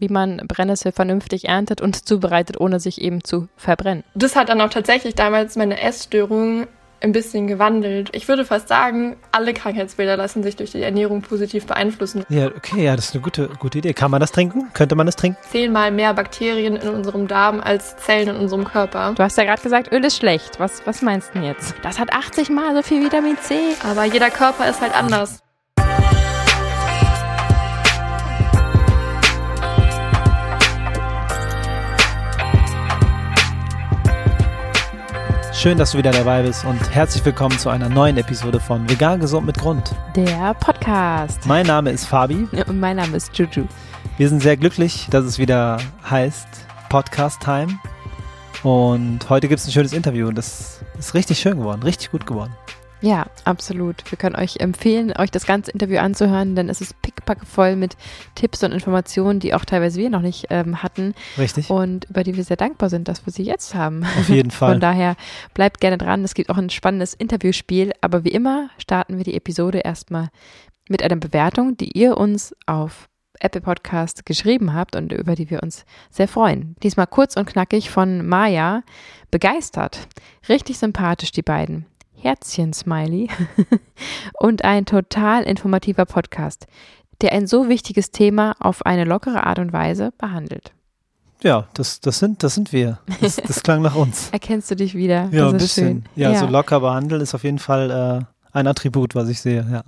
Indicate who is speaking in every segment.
Speaker 1: wie man Brennnessel vernünftig erntet und zubereitet, ohne sich eben zu verbrennen.
Speaker 2: Das hat dann auch tatsächlich damals meine Essstörung ein bisschen gewandelt. Ich würde fast sagen, alle Krankheitsbilder lassen sich durch die Ernährung positiv beeinflussen.
Speaker 3: Ja, okay, ja, das ist eine gute, gute Idee. Kann man das trinken? Könnte man das trinken?
Speaker 2: Zehnmal mehr Bakterien in unserem Darm als Zellen in unserem Körper.
Speaker 1: Du hast ja gerade gesagt, Öl ist schlecht. Was, was meinst du denn jetzt? Das hat 80 mal so viel Vitamin C.
Speaker 2: Aber jeder Körper ist halt anders.
Speaker 3: Schön, dass du wieder dabei bist und herzlich willkommen zu einer neuen Episode von Vegan Gesund mit Grund.
Speaker 1: Der Podcast.
Speaker 3: Mein Name ist Fabi.
Speaker 1: Und mein Name ist Juju.
Speaker 3: Wir sind sehr glücklich, dass es wieder heißt Podcast Time. Und heute gibt es ein schönes Interview und das ist richtig schön geworden, richtig gut geworden.
Speaker 1: Ja, absolut. Wir können euch empfehlen, euch das ganze Interview anzuhören, denn es ist pickpackevoll mit Tipps und Informationen, die auch teilweise wir noch nicht ähm, hatten.
Speaker 3: Richtig.
Speaker 1: Und über die wir sehr dankbar sind, dass wir sie jetzt haben.
Speaker 3: Auf jeden Fall.
Speaker 1: Von daher bleibt gerne dran. Es gibt auch ein spannendes Interviewspiel. Aber wie immer starten wir die Episode erstmal mit einer Bewertung, die ihr uns auf Apple Podcast geschrieben habt und über die wir uns sehr freuen. Diesmal kurz und knackig von Maya. Begeistert. Richtig sympathisch, die beiden. Herzchen-Smiley und ein total informativer Podcast, der ein so wichtiges Thema auf eine lockere Art und Weise behandelt.
Speaker 3: Ja, das, das, sind, das sind wir. Das, das klang nach uns.
Speaker 1: Erkennst du dich wieder?
Speaker 3: Ja, ein bisschen. Ja, ja, so locker behandeln ist auf jeden Fall äh, ein Attribut, was ich sehe, ja.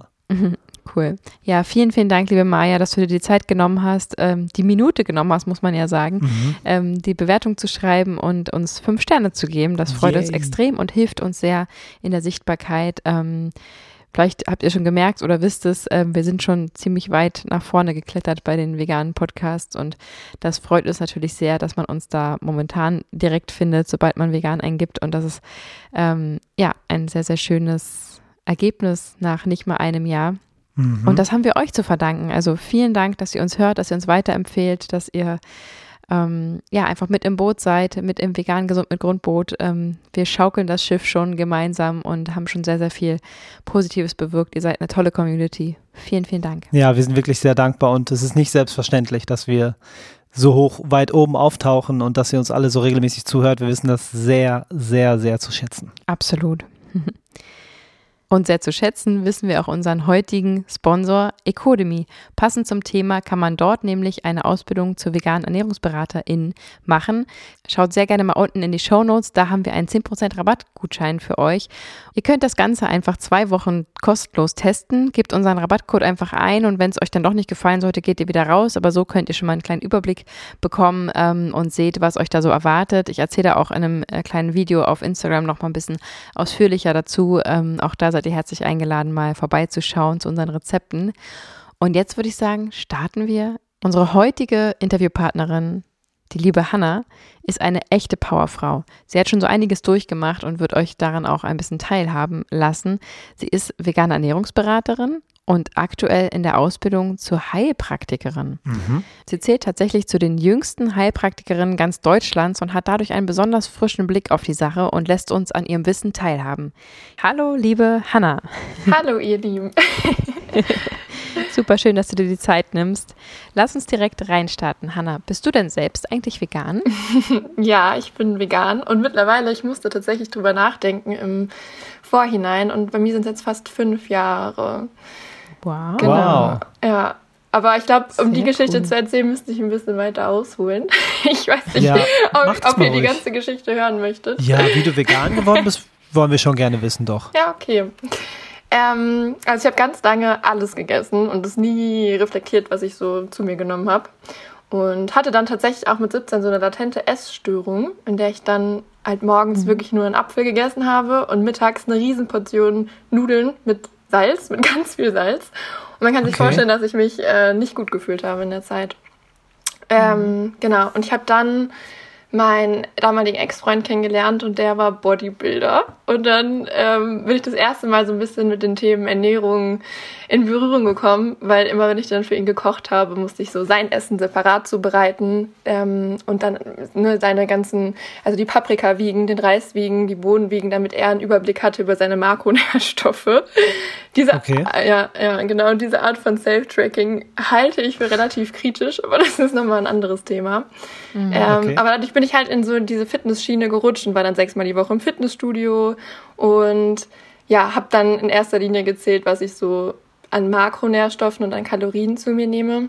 Speaker 1: Cool. Ja, vielen, vielen Dank, liebe Maja, dass du dir die Zeit genommen hast, ähm, die Minute genommen hast, muss man ja sagen, mhm. ähm, die Bewertung zu schreiben und uns fünf Sterne zu geben. Das freut Yay. uns extrem und hilft uns sehr in der Sichtbarkeit. Ähm, vielleicht habt ihr schon gemerkt oder wisst es, äh, wir sind schon ziemlich weit nach vorne geklettert bei den veganen Podcasts und das freut uns natürlich sehr, dass man uns da momentan direkt findet, sobald man vegan eingibt und das ist ähm, ja ein sehr, sehr schönes Ergebnis nach nicht mal einem Jahr. Mhm. Und das haben wir euch zu verdanken. Also vielen Dank, dass ihr uns hört, dass ihr uns weiterempfehlt, dass ihr ähm, ja einfach mit im Boot seid, mit im vegan gesund mit Grundboot. Ähm, wir schaukeln das Schiff schon gemeinsam und haben schon sehr, sehr viel Positives bewirkt. Ihr seid eine tolle Community. Vielen, vielen Dank.
Speaker 3: Ja, wir sind wirklich sehr dankbar und es ist nicht selbstverständlich, dass wir so hoch weit oben auftauchen und dass ihr uns alle so regelmäßig zuhört. Wir wissen das sehr, sehr, sehr zu schätzen.
Speaker 1: Absolut. Und sehr zu schätzen wissen wir auch unseren heutigen Sponsor Ecodemy. Passend zum Thema kann man dort nämlich eine Ausbildung zur veganen Ernährungsberaterin machen. Schaut sehr gerne mal unten in die Show Notes, da haben wir einen 10% Rabattgutschein für euch. Ihr könnt das Ganze einfach zwei Wochen kostenlos testen, gebt unseren Rabattcode einfach ein und wenn es euch dann doch nicht gefallen sollte, geht ihr wieder raus. Aber so könnt ihr schon mal einen kleinen Überblick bekommen ähm, und seht, was euch da so erwartet. Ich erzähle da auch in einem äh, kleinen Video auf Instagram noch mal ein bisschen ausführlicher dazu. Ähm, auch da seid seid ihr herzlich eingeladen, mal vorbeizuschauen zu unseren Rezepten. Und jetzt würde ich sagen, starten wir. Unsere heutige Interviewpartnerin, die liebe Hanna, ist eine echte Powerfrau. Sie hat schon so einiges durchgemacht und wird euch daran auch ein bisschen teilhaben lassen. Sie ist vegane Ernährungsberaterin, und aktuell in der Ausbildung zur Heilpraktikerin. Mhm. Sie zählt tatsächlich zu den jüngsten Heilpraktikerinnen ganz Deutschlands und hat dadurch einen besonders frischen Blick auf die Sache und lässt uns an ihrem Wissen teilhaben. Hallo, liebe Hanna.
Speaker 2: Hallo, ihr Lieben.
Speaker 1: Super schön, dass du dir die Zeit nimmst. Lass uns direkt reinstarten. Hanna, bist du denn selbst eigentlich vegan?
Speaker 2: ja, ich bin vegan und mittlerweile, ich musste tatsächlich drüber nachdenken im Vorhinein und bei mir sind es jetzt fast fünf Jahre.
Speaker 1: Wow.
Speaker 2: Genau. Wow. Ja. Aber ich glaube, um die Geschichte cool. zu erzählen, müsste ich ein bisschen weiter ausholen. Ich weiß nicht, ja, ob, ob ihr die ganze Geschichte hören möchtet.
Speaker 3: Ja, wie du vegan geworden bist, wollen wir schon gerne wissen, doch.
Speaker 2: Ja, okay. Ähm, also ich habe ganz lange alles gegessen und es nie reflektiert, was ich so zu mir genommen habe. Und hatte dann tatsächlich auch mit 17 so eine latente Essstörung, in der ich dann halt morgens mhm. wirklich nur einen Apfel gegessen habe und mittags eine Riesenportion Nudeln mit Salz, mit ganz viel Salz. Und man kann sich okay. vorstellen, dass ich mich äh, nicht gut gefühlt habe in der Zeit. Ähm, mhm. Genau. Und ich habe dann meinen damaligen Ex-Freund kennengelernt und der war Bodybuilder. Und dann ähm, bin ich das erste Mal so ein bisschen mit den Themen Ernährung in Berührung gekommen, weil immer wenn ich dann für ihn gekocht habe, musste ich so sein Essen separat zubereiten ähm, und dann ne, seine ganzen, also die Paprika wiegen, den Reis wiegen, die Bohnen wiegen, damit er einen Überblick hatte über seine Makronährstoffe. Diese, okay. ja, ja, genau, diese Art von Self-Tracking halte ich für relativ kritisch, aber das ist nochmal ein anderes Thema. Mhm, ähm, okay. Aber dadurch bin ich halt in so diese Fitnessschiene gerutscht und war dann sechsmal die Woche im Fitnessstudio und ja, habe dann in erster Linie gezählt, was ich so an Makronährstoffen und an Kalorien zu mir nehme.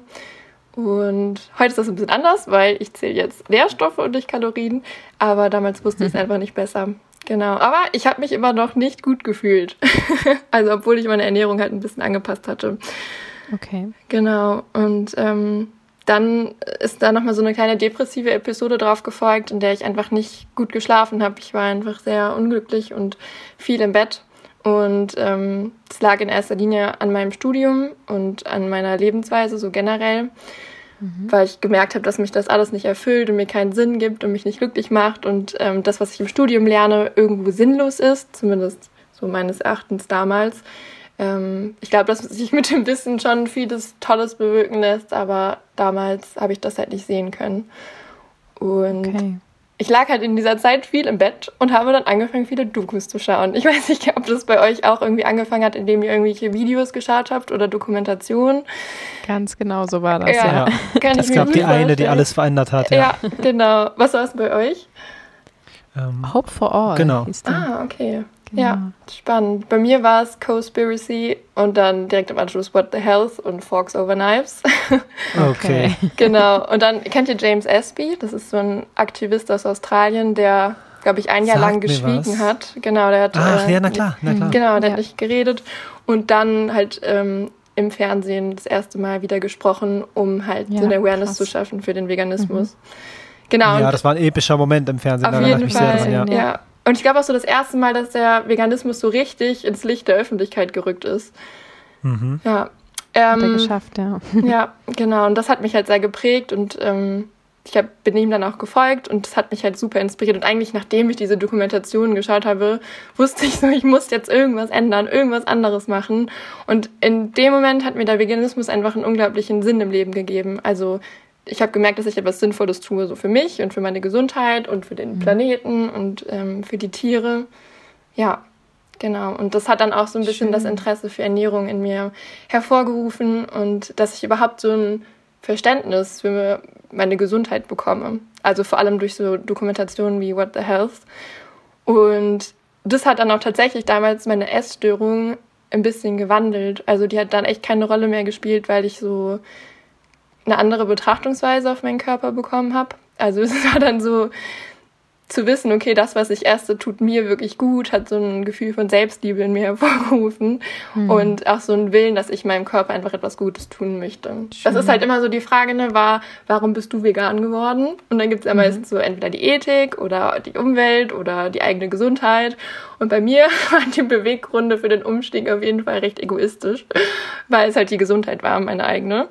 Speaker 2: Und heute ist das ein bisschen anders, weil ich zähle jetzt Nährstoffe und nicht Kalorien. Aber damals wusste ich es einfach nicht besser. Genau. Aber ich habe mich immer noch nicht gut gefühlt. also obwohl ich meine Ernährung halt ein bisschen angepasst hatte.
Speaker 1: Okay.
Speaker 2: Genau. Und ähm, dann ist da nochmal so eine kleine depressive Episode drauf gefolgt, in der ich einfach nicht gut geschlafen habe. Ich war einfach sehr unglücklich und viel im Bett. Und ähm, es lag in erster Linie an meinem Studium und an meiner Lebensweise so generell, mhm. weil ich gemerkt habe, dass mich das alles nicht erfüllt und mir keinen Sinn gibt und mich nicht glücklich macht und ähm, das, was ich im Studium lerne, irgendwo sinnlos ist, zumindest so meines Erachtens damals. Ähm, ich glaube, dass sich mit dem Wissen schon vieles Tolles bewirken lässt, aber damals habe ich das halt nicht sehen können. Und okay ich lag halt in dieser Zeit viel im Bett und habe dann angefangen, viele Dokus zu schauen. Ich weiß nicht, ob das bei euch auch irgendwie angefangen hat, indem ihr irgendwelche Videos geschaut habt oder Dokumentationen.
Speaker 1: Ganz genau so war das, ja.
Speaker 3: ja. Kann es gab die vorstellen. eine, die alles verändert hat. Ja,
Speaker 2: ja genau. Was war es bei euch?
Speaker 1: Ähm, Hope for All.
Speaker 3: Genau.
Speaker 2: Ah, okay. Ja, spannend. Bei mir war es Conspiracy und dann direkt im Anschluss What the Health und Forks Over Knives.
Speaker 3: okay.
Speaker 2: genau. Und dann kennt ihr James Espy? Das ist so ein Aktivist aus Australien, der, glaube ich, ein Jahr Sagt lang geschwiegen hat. Genau, der hat.
Speaker 3: Ach, äh, ja, na klar, na klar.
Speaker 2: Genau, der ja. hat nicht geredet. Und dann halt ähm, im Fernsehen das erste Mal wieder gesprochen, um halt ja, so eine Awareness krass. zu schaffen für den Veganismus. Mhm.
Speaker 3: Genau. Ja, das war ein epischer Moment im Fernsehen.
Speaker 2: Auf jeden Fall. Dran, ja. ja. Und ich glaube auch so das erste Mal, dass der Veganismus so richtig ins Licht der Öffentlichkeit gerückt ist.
Speaker 3: Mhm.
Speaker 2: Ja.
Speaker 1: Ähm, hat er geschafft, ja.
Speaker 2: Ja, genau. Und das hat mich halt sehr geprägt und ähm, ich hab, bin ihm dann auch gefolgt und das hat mich halt super inspiriert. Und eigentlich, nachdem ich diese Dokumentation geschaut habe, wusste ich so, ich muss jetzt irgendwas ändern, irgendwas anderes machen. Und in dem Moment hat mir der Veganismus einfach einen unglaublichen Sinn im Leben gegeben. Also ich habe gemerkt, dass ich etwas Sinnvolles tue, so für mich und für meine Gesundheit und für den mhm. Planeten und ähm, für die Tiere. Ja, genau. Und das hat dann auch so ein bisschen Schön. das Interesse für Ernährung in mir hervorgerufen und dass ich überhaupt so ein Verständnis für meine Gesundheit bekomme. Also vor allem durch so Dokumentationen wie What the Health. Und das hat dann auch tatsächlich damals meine Essstörung ein bisschen gewandelt. Also die hat dann echt keine Rolle mehr gespielt, weil ich so eine andere Betrachtungsweise auf meinen Körper bekommen habe. Also es war dann so zu wissen, okay, das, was ich esse, tut mir wirklich gut, hat so ein Gefühl von Selbstliebe in mir hervorgerufen mhm. und auch so ein Willen, dass ich meinem Körper einfach etwas Gutes tun möchte. Schön. Das ist halt immer so die Frage, ne, war, warum bist du vegan geworden? Und dann gibt es ja mhm. meistens so entweder die Ethik oder die Umwelt oder die eigene Gesundheit. Und bei mir waren die Beweggründe für den Umstieg auf jeden Fall recht egoistisch, weil es halt die Gesundheit war, meine eigene.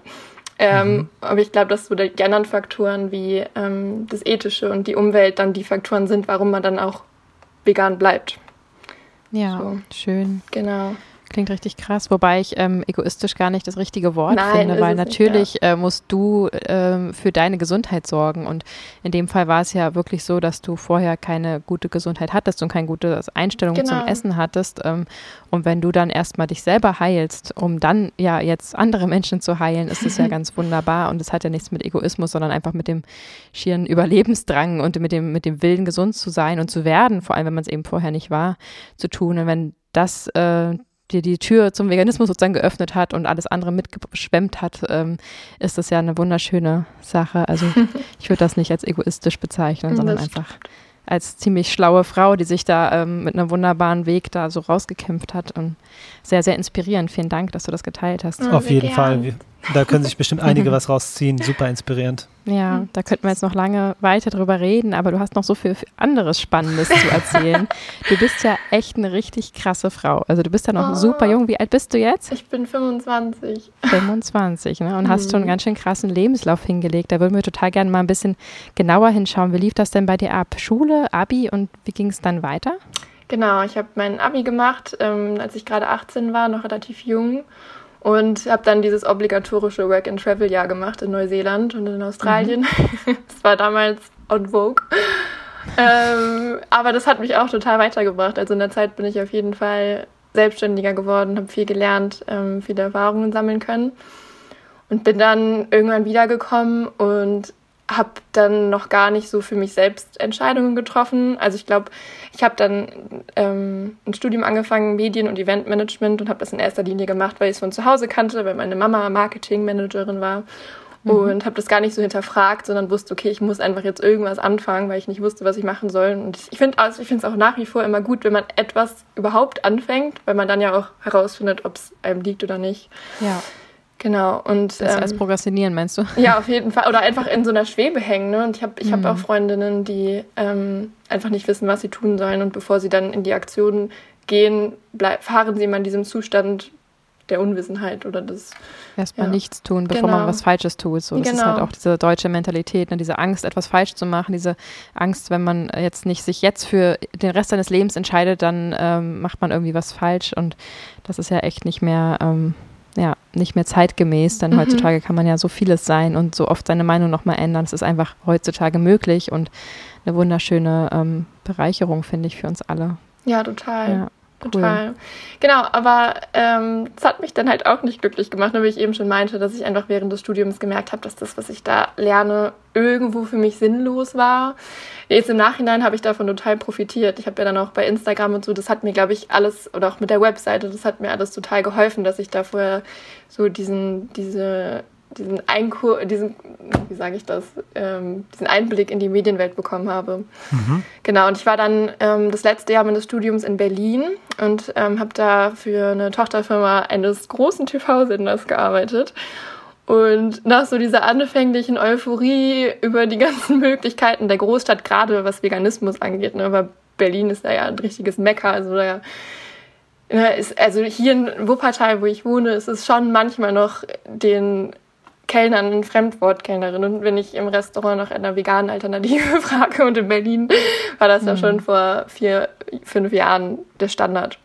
Speaker 2: Ähm, mhm. Aber ich glaube, dass so die anderen Faktoren wie ähm, das Ethische und die Umwelt dann die Faktoren sind, warum man dann auch vegan bleibt.
Speaker 1: Ja, so. schön.
Speaker 2: Genau.
Speaker 1: Klingt richtig krass, wobei ich ähm, egoistisch gar nicht das richtige Wort
Speaker 2: Nein,
Speaker 1: finde, weil natürlich nicht, ja. äh, musst du ähm, für deine Gesundheit sorgen. Und in dem Fall war es ja wirklich so, dass du vorher keine gute Gesundheit hattest und keine gute Einstellung genau. zum Essen hattest. Ähm, und wenn du dann erstmal dich selber heilst, um dann ja jetzt andere Menschen zu heilen, ist es ja ganz wunderbar. Und es hat ja nichts mit Egoismus, sondern einfach mit dem schieren Überlebensdrang und mit dem, mit dem Willen, gesund zu sein und zu werden, vor allem wenn man es eben vorher nicht war, zu tun. Und wenn das äh, dir die Tür zum Veganismus sozusagen geöffnet hat und alles andere mitgeschwemmt hat, ähm, ist das ja eine wunderschöne Sache. Also ich würde das nicht als egoistisch bezeichnen, sondern einfach als ziemlich schlaue Frau, die sich da ähm, mit einem wunderbaren Weg da so rausgekämpft hat und sehr, sehr inspirierend. Vielen Dank, dass du das geteilt hast.
Speaker 3: Oh, Auf jeden gern. Fall. Da können sich bestimmt einige was rausziehen. Super inspirierend.
Speaker 1: Ja, da könnten wir jetzt noch lange weiter drüber reden, aber du hast noch so viel anderes Spannendes zu erzählen. du bist ja echt eine richtig krasse Frau. Also du bist ja noch oh. super jung. Wie alt bist du jetzt?
Speaker 2: Ich bin 25.
Speaker 1: 25, ne? Und mhm. hast schon einen ganz schön krassen Lebenslauf hingelegt. Da würden wir total gerne mal ein bisschen genauer hinschauen. Wie lief das denn bei dir ab? Schule, Abi und wie ging es dann weiter?
Speaker 2: Genau, ich habe mein Abi gemacht, ähm, als ich gerade 18 war, noch relativ jung und habe dann dieses obligatorische Work-and-Travel-Jahr gemacht in Neuseeland und in Australien. Mhm. das war damals on Vogue. ähm, aber das hat mich auch total weitergebracht. Also in der Zeit bin ich auf jeden Fall selbstständiger geworden, habe viel gelernt, ähm, viele Erfahrungen sammeln können und bin dann irgendwann wiedergekommen und habe dann noch gar nicht so für mich selbst Entscheidungen getroffen. Also ich glaube, ich habe dann ähm, ein Studium angefangen, Medien- und Eventmanagement und habe das in erster Linie gemacht, weil ich es von zu Hause kannte, weil meine Mama Marketingmanagerin war. Mhm. Und habe das gar nicht so hinterfragt, sondern wusste, okay, ich muss einfach jetzt irgendwas anfangen, weil ich nicht wusste, was ich machen soll. Und ich finde also es auch nach wie vor immer gut, wenn man etwas überhaupt anfängt, weil man dann ja auch herausfindet, ob es einem liegt oder nicht.
Speaker 1: Ja.
Speaker 2: Genau. Und,
Speaker 1: das ähm, als Prokrastinieren, meinst du?
Speaker 2: Ja, auf jeden Fall. Oder einfach in so einer Schwebe hängen. Ne? Und ich habe ich mhm. hab auch Freundinnen, die ähm, einfach nicht wissen, was sie tun sollen. Und bevor sie dann in die Aktion gehen, bleib, fahren sie immer in diesem Zustand der Unwissenheit oder des.
Speaker 1: Erstmal ja. nichts tun, bevor genau. man was Falsches tut. So, das genau. ist halt auch diese deutsche Mentalität, ne? diese Angst, etwas falsch zu machen, diese Angst, wenn man jetzt nicht sich jetzt für den Rest seines Lebens entscheidet, dann ähm, macht man irgendwie was falsch. Und das ist ja echt nicht mehr. Ähm, ja, nicht mehr zeitgemäß, denn mhm. heutzutage kann man ja so vieles sein und so oft seine Meinung nochmal ändern. Es ist einfach heutzutage möglich und eine wunderschöne ähm, Bereicherung, finde ich, für uns alle.
Speaker 2: Ja, total. Ja. Total. Genau, aber ähm, es hat mich dann halt auch nicht glücklich gemacht, wie ich eben schon meinte, dass ich einfach während des Studiums gemerkt habe, dass das, was ich da lerne, irgendwo für mich sinnlos war. Jetzt im Nachhinein habe ich davon total profitiert. Ich habe ja dann auch bei Instagram und so, das hat mir, glaube ich, alles, oder auch mit der Webseite, das hat mir alles total geholfen, dass ich da vorher so diesen, diese diesen Einkur diesen, wie sage ich das, ähm, diesen Einblick in die Medienwelt bekommen habe. Mhm. Genau, und ich war dann ähm, das letzte Jahr meines Studiums in Berlin und ähm, habe da für eine Tochterfirma eines großen TV-Senders gearbeitet. Und nach so dieser anfänglichen Euphorie über die ganzen Möglichkeiten der Großstadt, gerade was Veganismus angeht, ne, weil Berlin ist da ja ein richtiges Mecker, also da ist, also hier in Wuppertal, wo ich wohne, ist es schon manchmal noch den Kellnern ein Fremdwort Kellnerin. Und wenn ich im Restaurant nach einer veganen Alternative frage und in Berlin war das mhm. ja schon vor vier, fünf Jahren der Standard.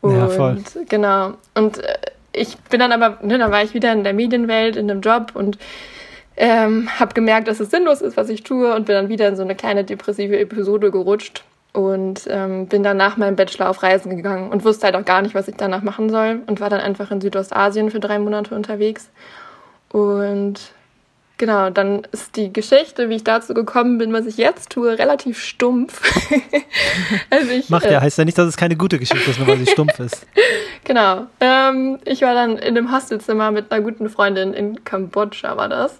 Speaker 2: Und ja, voll. genau. Und äh, ich bin dann aber, ne, dann war ich wieder in der Medienwelt, in einem Job und ähm, habe gemerkt, dass es sinnlos ist, was ich tue und bin dann wieder in so eine kleine depressive Episode gerutscht und ähm, bin dann nach meinem Bachelor auf Reisen gegangen und wusste halt auch gar nicht, was ich danach machen soll und war dann einfach in Südostasien für drei Monate unterwegs und genau, dann ist die Geschichte, wie ich dazu gekommen bin, was ich jetzt tue, relativ stumpf.
Speaker 3: also ich, Macht ja, äh, heißt ja nicht, dass es keine gute Geschichte ist, nur weil sie stumpf ist.
Speaker 2: Genau. Ähm, ich war dann in einem Hostelzimmer mit einer guten Freundin in Kambodscha, war das.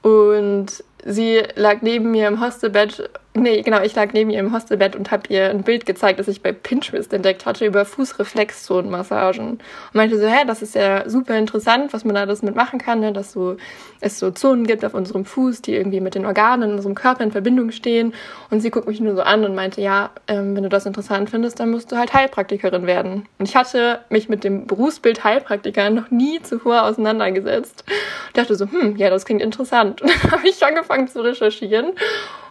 Speaker 2: Und sie lag neben mir im Hostelbett Nee, genau, ich lag neben ihr im Hostelbett und habe ihr ein Bild gezeigt, das ich bei Pinterest entdeckt hatte über Fußreflexzonenmassagen. Und meinte so, hä, das ist ja super interessant, was man da das mitmachen kann, ne? dass so, es so Zonen gibt auf unserem Fuß, die irgendwie mit den Organen in unserem Körper in Verbindung stehen. Und sie guckt mich nur so an und meinte, ja, ähm, wenn du das interessant findest, dann musst du halt Heilpraktikerin werden. Und ich hatte mich mit dem Berufsbild Heilpraktiker noch nie zuvor auseinandergesetzt. Ich dachte so, hm, ja, das klingt interessant. Und dann habe ich angefangen zu recherchieren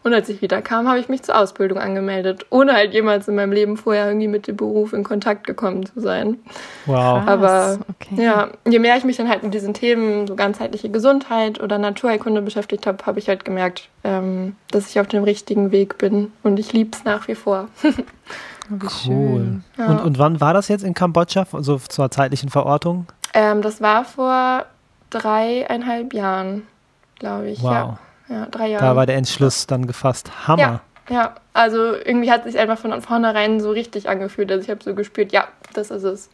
Speaker 2: und als ich wieder kam, habe ich mich zur Ausbildung angemeldet, ohne halt jemals in meinem Leben vorher irgendwie mit dem Beruf in Kontakt gekommen zu sein.
Speaker 3: Wow.
Speaker 2: Aber okay. ja, je mehr ich mich dann halt mit diesen Themen, so ganzheitliche Gesundheit oder Naturheilkunde beschäftigt habe, habe ich halt gemerkt, ähm, dass ich auf dem richtigen Weg bin. Und ich liebe es nach wie vor.
Speaker 3: Wie cool. Ja. Und, und wann war das jetzt in Kambodscha, so zur zeitlichen Verortung?
Speaker 2: Ähm, das war vor dreieinhalb Jahren, glaube ich. Wow. Ja ja, drei Jahre.
Speaker 3: Da war der Entschluss dann gefasst. Hammer.
Speaker 2: Ja, ja. also irgendwie hat es sich einfach von vornherein so richtig angefühlt. Also ich habe so gespürt, ja, das ist es.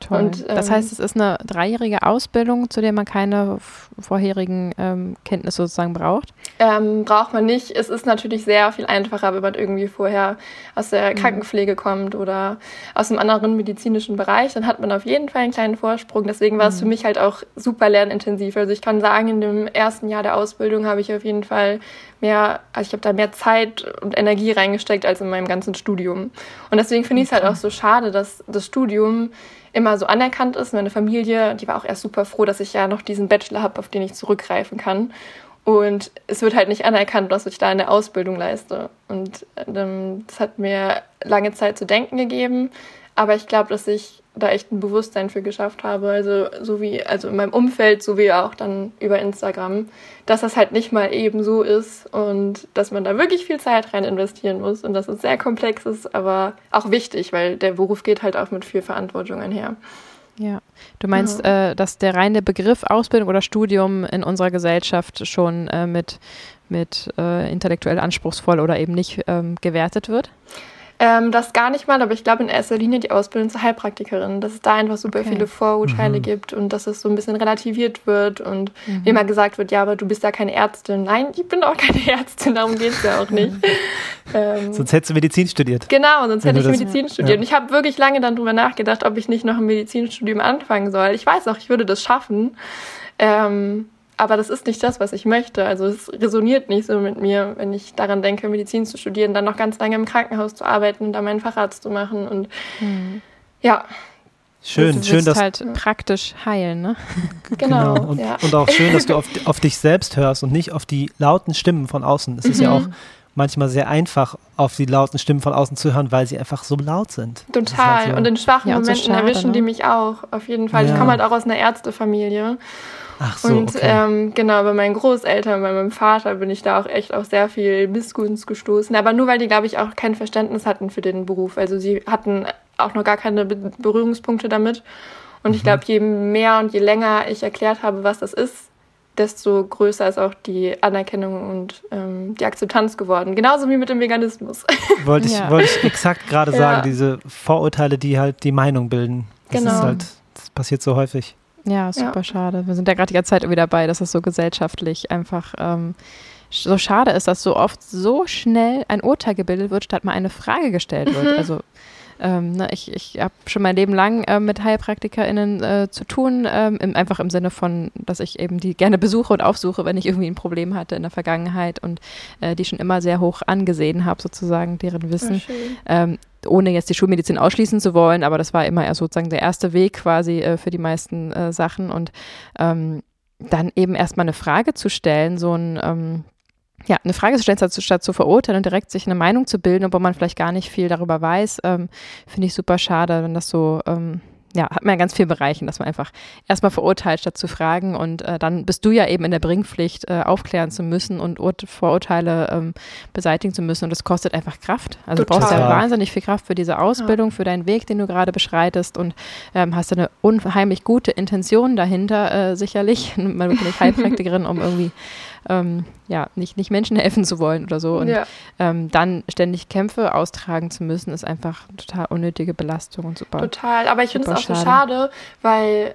Speaker 1: Toll. Und, ähm, das heißt, es ist eine dreijährige Ausbildung, zu der man keine vorherigen ähm, Kenntnisse sozusagen braucht?
Speaker 2: Ähm, braucht man nicht. Es ist natürlich sehr viel einfacher, wenn man irgendwie vorher aus der mhm. Krankenpflege kommt oder aus einem anderen medizinischen Bereich. Dann hat man auf jeden Fall einen kleinen Vorsprung. Deswegen war mhm. es für mich halt auch super lernintensiv. Also ich kann sagen, in dem ersten Jahr der Ausbildung habe ich auf jeden Fall mehr, also ich habe da mehr Zeit und Energie reingesteckt als in meinem ganzen Studium. Und deswegen finde ich es halt auch so schade, dass das Studium immer so anerkannt ist. Meine Familie, die war auch erst super froh, dass ich ja noch diesen Bachelor habe, auf den ich zurückgreifen kann. Und es wird halt nicht anerkannt, was ich da in der Ausbildung leiste. Und ähm, das hat mir lange Zeit zu denken gegeben. Aber ich glaube, dass ich da echt ein Bewusstsein für geschafft habe. Also so wie, also in meinem Umfeld, so wie auch dann über Instagram, dass das halt nicht mal eben so ist und dass man da wirklich viel Zeit rein investieren muss und dass es sehr komplex ist, aber auch wichtig, weil der Beruf geht halt auch mit viel Verantwortung einher.
Speaker 1: Ja, du meinst, ja. äh, dass der reine Begriff Ausbildung oder Studium in unserer Gesellschaft schon äh, mit, mit äh, intellektuell anspruchsvoll oder eben nicht ähm, gewertet wird?
Speaker 2: Ähm, das gar nicht mal, aber ich glaube in erster Linie die Ausbildung zur Heilpraktikerin, dass es da einfach super okay. viele Vorurteile mhm. gibt und dass es so ein bisschen relativiert wird und mhm. wie immer gesagt wird, ja, aber du bist ja keine Ärztin. Nein, ich bin auch keine Ärztin, darum geht es ja auch nicht.
Speaker 3: ähm, sonst hättest du Medizin studiert.
Speaker 2: Genau, sonst hätte ich Medizin ja. studiert. Und ich habe wirklich lange dann drüber nachgedacht, ob ich nicht noch ein Medizinstudium anfangen soll. Ich weiß auch, ich würde das schaffen. Ähm, aber das ist nicht das, was ich möchte. Also es resoniert nicht so mit mir, wenn ich daran denke, Medizin zu studieren, dann noch ganz lange im Krankenhaus zu arbeiten und da meinen Facharzt zu machen. Und mhm. ja.
Speaker 3: Schön,
Speaker 1: du
Speaker 3: schön, dass
Speaker 1: halt praktisch heilen, ne?
Speaker 2: Genau.
Speaker 3: genau. Und,
Speaker 2: ja.
Speaker 3: und, auch schön, dass du auf, auf, dich selbst hörst und nicht auf die lauten Stimmen von außen. Es ist mhm. ja auch manchmal sehr einfach, auf die lauten Stimmen von außen zu hören, weil sie einfach so laut sind.
Speaker 2: Total. Halt so und in schwachen ja, Momenten so schade, erwischen ne? die mich auch, auf jeden Fall. Ja. Ich komme halt auch aus einer Ärztefamilie.
Speaker 3: Ach so,
Speaker 2: und okay. ähm, genau, bei meinen Großeltern, bei meinem Vater bin ich da auch echt auf sehr viel Missgunst gestoßen. Aber nur weil die, glaube ich, auch kein Verständnis hatten für den Beruf. Also sie hatten auch noch gar keine Berührungspunkte damit. Und mhm. ich glaube, je mehr und je länger ich erklärt habe, was das ist, desto größer ist auch die Anerkennung und ähm, die Akzeptanz geworden. Genauso wie mit dem Veganismus.
Speaker 3: Wollte ich, ja. wollte ich exakt gerade sagen, ja. diese Vorurteile, die halt die Meinung bilden. Das genau. ist halt, das passiert so häufig.
Speaker 1: Ja, super ja. schade. Wir sind ja gerade die ganze Zeit irgendwie dabei, dass das so gesellschaftlich einfach ähm, so schade ist, dass so oft so schnell ein Urteil gebildet wird, statt mal eine Frage gestellt wird. Mhm. Also ähm, ne, ich ich habe schon mein Leben lang äh, mit HeilpraktikerInnen äh, zu tun, ähm, im, einfach im Sinne von, dass ich eben die gerne besuche und aufsuche, wenn ich irgendwie ein Problem hatte in der Vergangenheit und äh, die schon immer sehr hoch angesehen habe, sozusagen, deren Wissen. Ähm, ohne jetzt die Schulmedizin ausschließen zu wollen, aber das war immer sozusagen der erste Weg quasi äh, für die meisten äh, Sachen. Und ähm, dann eben erstmal eine Frage zu stellen, so ein ähm, ja, eine Frage zu stellen, statt, statt zu verurteilen und direkt sich eine Meinung zu bilden, obwohl man vielleicht gar nicht viel darüber weiß, ähm, finde ich super schade, wenn das so ähm, ja, hat man ja ganz viel Bereichen, dass man einfach erstmal verurteilt, statt zu fragen. Und äh, dann bist du ja eben in der Bringpflicht, äh, aufklären zu müssen und Ur Vorurteile ähm, beseitigen zu müssen. Und das kostet einfach Kraft. Also Total. du brauchst ja wahnsinnig viel Kraft für diese Ausbildung, ja. für deinen Weg, den du gerade beschreitest und ähm, hast eine unheimlich gute Intention dahinter, äh, sicherlich. Man wird nicht Heilpraktikerin, um irgendwie ähm, ja, nicht, nicht Menschen helfen zu wollen oder so. Und ja. ähm, dann ständig Kämpfe austragen zu müssen, ist einfach total unnötige Belastung und super.
Speaker 2: Total, aber ich finde es auch schade. so schade, weil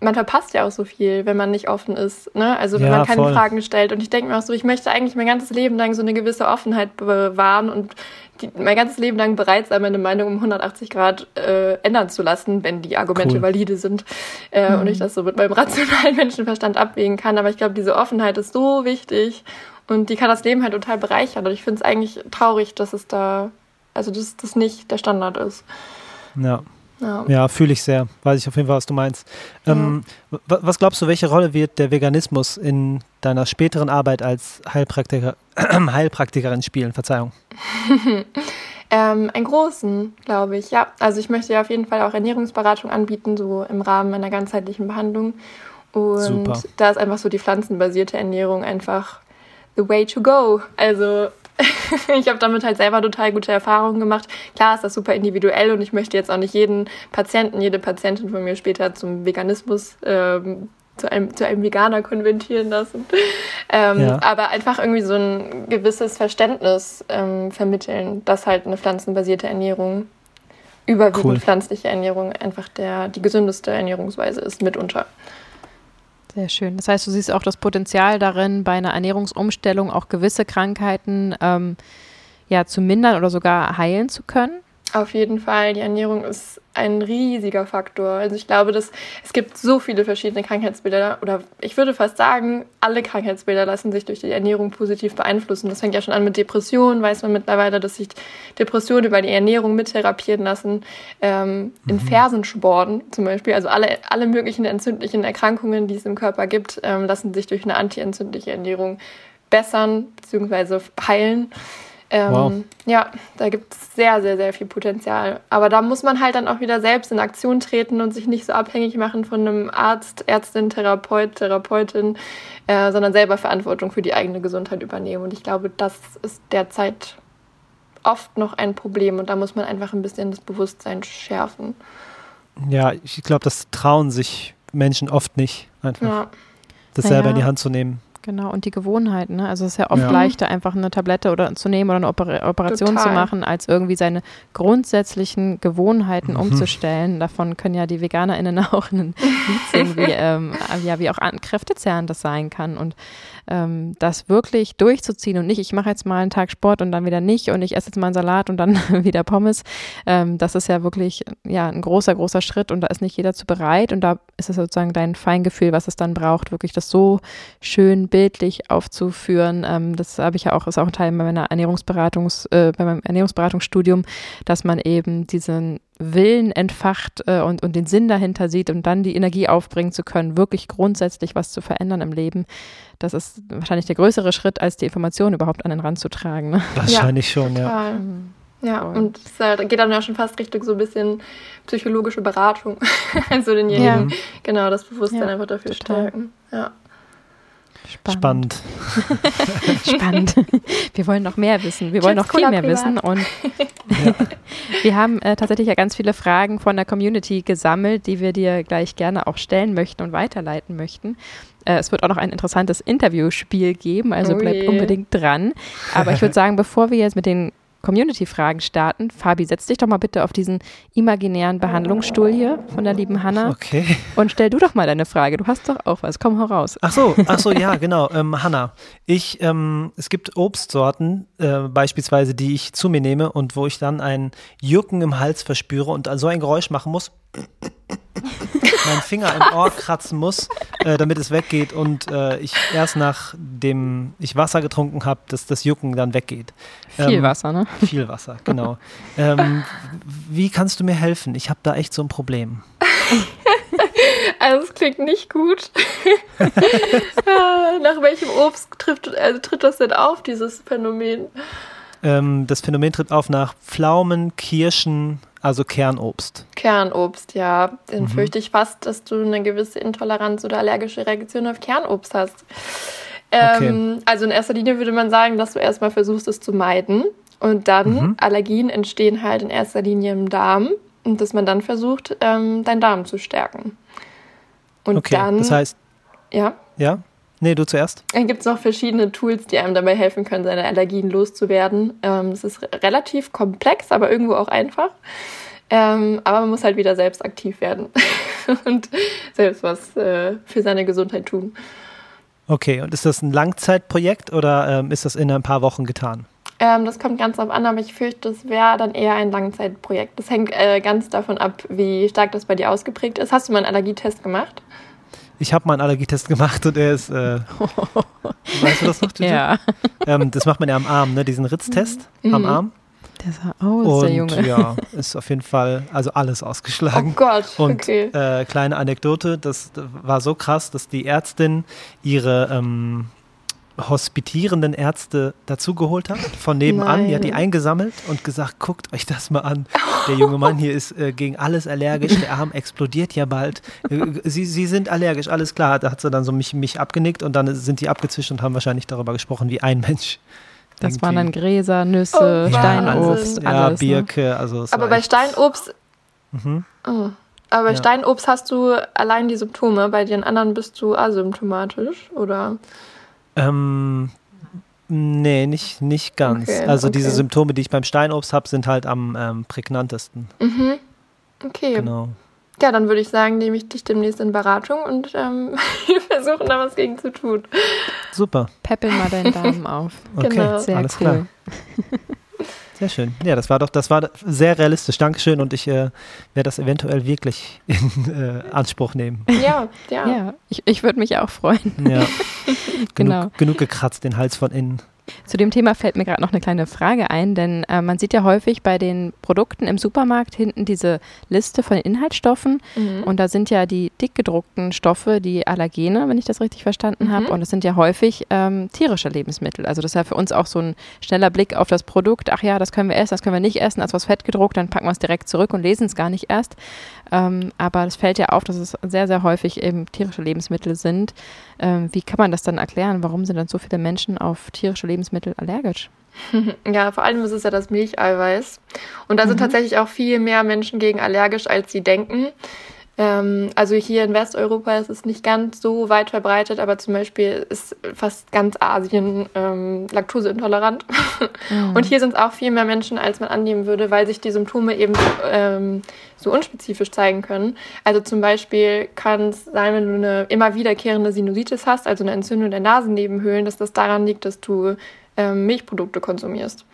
Speaker 2: man verpasst ja auch so viel, wenn man nicht offen ist. Ne? Also wenn ja, man keine voll. Fragen stellt. Und ich denke mir auch so, ich möchte eigentlich mein ganzes Leben lang so eine gewisse Offenheit bewahren und die, mein ganzes Leben lang bereit sein, meine Meinung um 180 Grad äh, ändern zu lassen, wenn die Argumente cool. valide sind äh, mhm. und ich das so mit meinem rationalen Menschenverstand abwägen kann. Aber ich glaube, diese Offenheit ist so wichtig und die kann das Leben halt total bereichern. Und ich finde es eigentlich traurig, dass es da, also dass das nicht der Standard ist.
Speaker 3: Ja. Ja, ja fühle ich sehr. Weiß ich auf jeden Fall, was du meinst. Ähm, ja. Was glaubst du, welche Rolle wird der Veganismus in deiner späteren Arbeit als Heilpraktiker, Heilpraktikerin spielen? Verzeihung.
Speaker 2: ähm, einen großen, glaube ich, ja. Also ich möchte ja auf jeden Fall auch Ernährungsberatung anbieten, so im Rahmen einer ganzheitlichen Behandlung. Und Super. da ist einfach so die pflanzenbasierte Ernährung einfach the way to go. Also ich habe damit halt selber total gute Erfahrungen gemacht. Klar ist das super individuell und ich möchte jetzt auch nicht jeden Patienten, jede Patientin von mir später zum Veganismus, ähm, zu, einem, zu einem Veganer konventieren lassen. Ähm, ja. Aber einfach irgendwie so ein gewisses Verständnis ähm, vermitteln, dass halt eine pflanzenbasierte Ernährung überwiegend cool. pflanzliche Ernährung einfach der, die gesündeste Ernährungsweise ist mitunter.
Speaker 1: Sehr schön. Das heißt, du siehst auch das Potenzial darin, bei einer Ernährungsumstellung auch gewisse Krankheiten ähm, ja, zu mindern oder sogar heilen zu können?
Speaker 2: Auf jeden Fall. Die Ernährung ist ein riesiger Faktor. Also ich glaube, dass es gibt so viele verschiedene Krankheitsbilder oder ich würde fast sagen, alle Krankheitsbilder lassen sich durch die Ernährung positiv beeinflussen. Das fängt ja schon an mit Depressionen. Weiß man mittlerweile, dass sich Depressionen über die Ernährung mittherapieren lassen. Ähm, in mhm. Fersensporen zum Beispiel, also alle, alle möglichen entzündlichen Erkrankungen, die es im Körper gibt, ähm, lassen sich durch eine antientzündliche Ernährung bessern bzw. heilen. Ähm, wow. Ja, da gibt es sehr, sehr, sehr viel Potenzial. Aber da muss man halt dann auch wieder selbst in Aktion treten und sich nicht so abhängig machen von einem Arzt, Ärztin, Therapeut, Therapeutin, äh, sondern selber Verantwortung für die eigene Gesundheit übernehmen. Und ich glaube, das ist derzeit oft noch ein Problem und da muss man einfach ein bisschen das Bewusstsein schärfen.
Speaker 3: Ja, ich glaube, das trauen sich Menschen oft nicht, einfach ja. das selber ja. in die Hand zu nehmen.
Speaker 1: Genau, und die Gewohnheiten. Ne? Also es ist ja oft ja. leichter, einfach eine Tablette oder zu nehmen oder eine Oper Operation Total. zu machen, als irgendwie seine grundsätzlichen Gewohnheiten mhm. umzustellen. Davon können ja die VeganerInnen auch ein Lied singen, wie, ähm, ja, wie auch kräftezehrend das sein kann. Und ähm, das wirklich durchzuziehen und nicht, ich mache jetzt mal einen Tag Sport und dann wieder nicht und ich esse jetzt mal einen Salat und dann wieder Pommes, ähm, das ist ja wirklich ja, ein großer, großer Schritt und da ist nicht jeder zu bereit und da ist es sozusagen dein Feingefühl, was es dann braucht, wirklich das so schön bildlich aufzuführen. Ähm, das habe ich ja auch, ist auch ein Teil meiner Ernährungsberatungs, äh, bei meinem Ernährungsberatungsstudium, dass man eben diesen Willen entfacht äh, und, und den Sinn dahinter sieht und dann die Energie aufbringen zu können, wirklich grundsätzlich was zu verändern im Leben. Das ist wahrscheinlich der größere Schritt, als die Information überhaupt an den Rand zu tragen. Ne?
Speaker 3: Wahrscheinlich ja. schon, ja.
Speaker 2: Mhm. Ja, und es halt, geht dann ja schon fast Richtung so ein bisschen psychologische Beratung. also denjenigen, ja. genau, das Bewusstsein ja, einfach dafür total. stärken. Ja.
Speaker 3: Spannend.
Speaker 1: Spannend. Wir wollen noch mehr wissen. Wir wollen noch viel mehr wissen. Und ja. wir haben äh, tatsächlich ja ganz viele Fragen von der Community gesammelt, die wir dir gleich gerne auch stellen möchten und weiterleiten möchten. Äh, es wird auch noch ein interessantes Interviewspiel geben, also oh bleibt unbedingt dran. Aber ich würde sagen, bevor wir jetzt mit den Community-Fragen starten. Fabi, setz dich doch mal bitte auf diesen imaginären Behandlungsstuhl hier von der lieben Hanna.
Speaker 3: Okay.
Speaker 1: Und stell du doch mal deine Frage. Du hast doch auch was. Komm heraus.
Speaker 3: Ach so, ach so, ja, genau. Ähm, Hanna, ich, ähm, es gibt Obstsorten, äh, beispielsweise, die ich zu mir nehme und wo ich dann ein Jucken im Hals verspüre und so ein Geräusch machen muss meinen Finger im Ohr kratzen muss, äh, damit es weggeht und äh, ich erst nachdem ich Wasser getrunken habe, dass das Jucken dann weggeht.
Speaker 1: Viel ähm, Wasser, ne?
Speaker 3: Viel Wasser, genau. ähm, wie kannst du mir helfen? Ich habe da echt so ein Problem.
Speaker 2: Also es klingt nicht gut. Nach welchem Obst trifft, also tritt das denn auf, dieses Phänomen?
Speaker 3: Ähm, das Phänomen tritt auf nach Pflaumen, Kirschen, also Kernobst.
Speaker 2: Kernobst, ja. Dann mhm. fürchte ich fast, dass du eine gewisse Intoleranz oder allergische Reaktion auf Kernobst hast. Ähm, okay. Also in erster Linie würde man sagen, dass du erstmal versuchst, es zu meiden. Und dann mhm. Allergien entstehen halt in erster Linie im Darm. Und dass man dann versucht, ähm, deinen Darm zu stärken. Und
Speaker 3: okay,
Speaker 2: dann.
Speaker 3: Das heißt.
Speaker 2: Ja.
Speaker 3: Ja. Nee, du zuerst.
Speaker 2: Dann gibt es noch verschiedene Tools, die einem dabei helfen können, seine Allergien loszuwerden. Ähm, das ist relativ komplex, aber irgendwo auch einfach. Ähm, aber man muss halt wieder selbst aktiv werden und selbst was äh, für seine Gesundheit tun.
Speaker 3: Okay, und ist das ein Langzeitprojekt oder ähm, ist das in ein paar Wochen getan?
Speaker 2: Ähm, das kommt ganz drauf an, aber ich fürchte, das wäre dann eher ein Langzeitprojekt. Das hängt äh, ganz davon ab, wie stark das bei dir ausgeprägt ist. Hast du mal einen Allergietest gemacht?
Speaker 3: Ich habe mal einen Allergietest gemacht und er ist, äh, weißt du das noch?
Speaker 1: Ja.
Speaker 3: Ähm, das macht man ja am Arm, ne? diesen Ritztest mhm. am Arm.
Speaker 1: Der sah aus,
Speaker 3: und,
Speaker 1: der Junge.
Speaker 3: ja, ist auf jeden Fall, also alles ausgeschlagen.
Speaker 2: Oh Gott,
Speaker 3: und,
Speaker 2: okay.
Speaker 3: Äh, kleine Anekdote, das war so krass, dass die Ärztin ihre ähm, hospitierenden Ärzte dazugeholt hat, von nebenan. Nein. Die hat die eingesammelt und gesagt, guckt euch das mal an. Der junge Mann hier ist äh, gegen alles allergisch, der Arm explodiert ja bald. Äh, sie, sie sind allergisch, alles klar. Da hat sie dann so mich, mich abgenickt und dann sind die abgezischt und haben wahrscheinlich darüber gesprochen, wie ein Mensch.
Speaker 1: Das irgendwie. waren dann Gräser, Nüsse, oh, Steinobst,
Speaker 3: ja, alles. Ja? Birke, ne? also
Speaker 2: Aber bei Steinobst. Mhm. Oh. Aber bei ja. Steinobst hast du allein die Symptome, bei den anderen bist du asymptomatisch, oder?
Speaker 3: Ähm, Nee, nicht, nicht ganz. Okay, also okay. diese Symptome, die ich beim Steinobst habe, sind halt am ähm, prägnantesten.
Speaker 2: Mhm. Okay. Genau. Ja, dann würde ich sagen, nehme ich dich demnächst in Beratung und ähm, wir versuchen da was gegen zu tun.
Speaker 3: Super.
Speaker 1: Peppel mal deinen Darm auf.
Speaker 3: Okay, genau. Sehr alles cool. klar. Sehr schön. Ja, das war doch, das war sehr realistisch. Dankeschön und ich äh, werde das eventuell wirklich in äh, Anspruch nehmen.
Speaker 2: Ja, ja.
Speaker 1: ja ich, ich würde mich auch freuen. Ja.
Speaker 3: genau. Genug, genug gekratzt, den Hals von innen.
Speaker 1: Zu dem Thema fällt mir gerade noch eine kleine Frage ein, denn äh, man sieht ja häufig bei den Produkten im Supermarkt hinten diese Liste von Inhaltsstoffen mhm. und da sind ja die dick gedruckten Stoffe, die Allergene, wenn ich das richtig verstanden mhm. habe, und das sind ja häufig ähm, tierische Lebensmittel. Also das ist ja für uns auch so ein schneller Blick auf das Produkt. Ach ja, das können wir essen, das können wir nicht essen, als was fett gedruckt, dann packen wir es direkt zurück und lesen es gar nicht erst. Ähm, aber es fällt ja auf, dass es sehr, sehr häufig eben tierische Lebensmittel sind. Ähm, wie kann man das dann erklären? Warum sind dann so viele Menschen auf tierische Lebensmittel allergisch?
Speaker 2: Ja, vor allem ist es ja das Milcheiweiß. Und da sind mhm. tatsächlich auch viel mehr Menschen gegen allergisch, als sie denken. Ähm, also hier in Westeuropa ist es nicht ganz so weit verbreitet, aber zum Beispiel ist fast ganz Asien ähm, laktoseintolerant. Mhm. Und hier sind es auch viel mehr Menschen, als man annehmen würde, weil sich die Symptome eben ähm, so unspezifisch zeigen können. Also zum Beispiel kann es sein, wenn du eine immer wiederkehrende Sinusitis hast, also eine Entzündung der Nasennebenhöhlen, dass das daran liegt, dass du ähm, Milchprodukte konsumierst.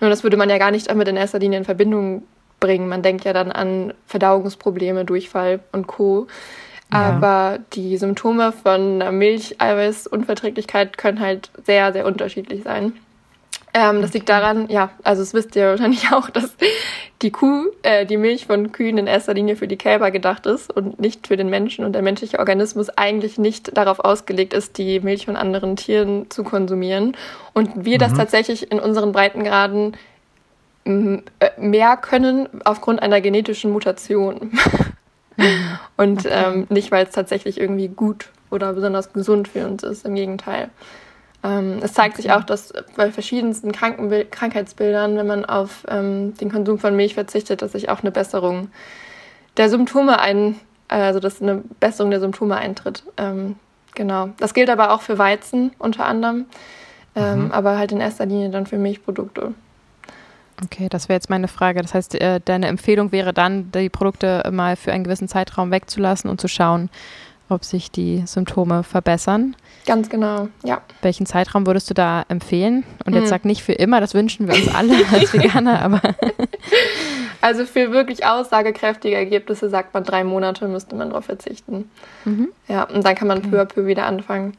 Speaker 2: Und das würde man ja gar nicht damit in erster Linie in Verbindung bringen. Man denkt ja dann an Verdauungsprobleme, Durchfall und Co. Ja. Aber die Symptome von einer Milcheiweißunverträglichkeit können halt sehr, sehr unterschiedlich sein. Ähm, das liegt daran, ja, also es wisst ihr wahrscheinlich auch, dass die Kuh, äh, die Milch von Kühen in erster Linie für die Kälber gedacht ist und nicht für den Menschen und der menschliche Organismus eigentlich nicht darauf ausgelegt ist, die Milch von anderen Tieren zu konsumieren. Und wir mhm. das tatsächlich in unseren Breitengraden mehr können aufgrund einer genetischen Mutation. Und okay. ähm, nicht, weil es tatsächlich irgendwie gut oder besonders gesund für uns ist, im Gegenteil. Ähm, es zeigt sich auch, dass bei verschiedensten Krankenbild Krankheitsbildern, wenn man auf ähm, den Konsum von Milch verzichtet, dass sich auch eine Besserung der Symptome ein, also dass eine Besserung der Symptome eintritt. Ähm, genau. Das gilt aber auch für Weizen unter anderem, ähm, mhm. aber halt in erster Linie dann für Milchprodukte.
Speaker 1: Okay, das wäre jetzt meine Frage. Das heißt, äh, deine Empfehlung wäre dann, die Produkte mal für einen gewissen Zeitraum wegzulassen und zu schauen, ob sich die Symptome verbessern.
Speaker 2: Ganz genau, ja.
Speaker 1: Welchen Zeitraum würdest du da empfehlen? Und jetzt hm. sag nicht für immer, das wünschen wir uns alle als Veganer, aber.
Speaker 2: also für wirklich aussagekräftige Ergebnisse sagt man drei Monate, müsste man darauf verzichten. Mhm. Ja, und dann kann man okay. peu à peu wieder anfangen,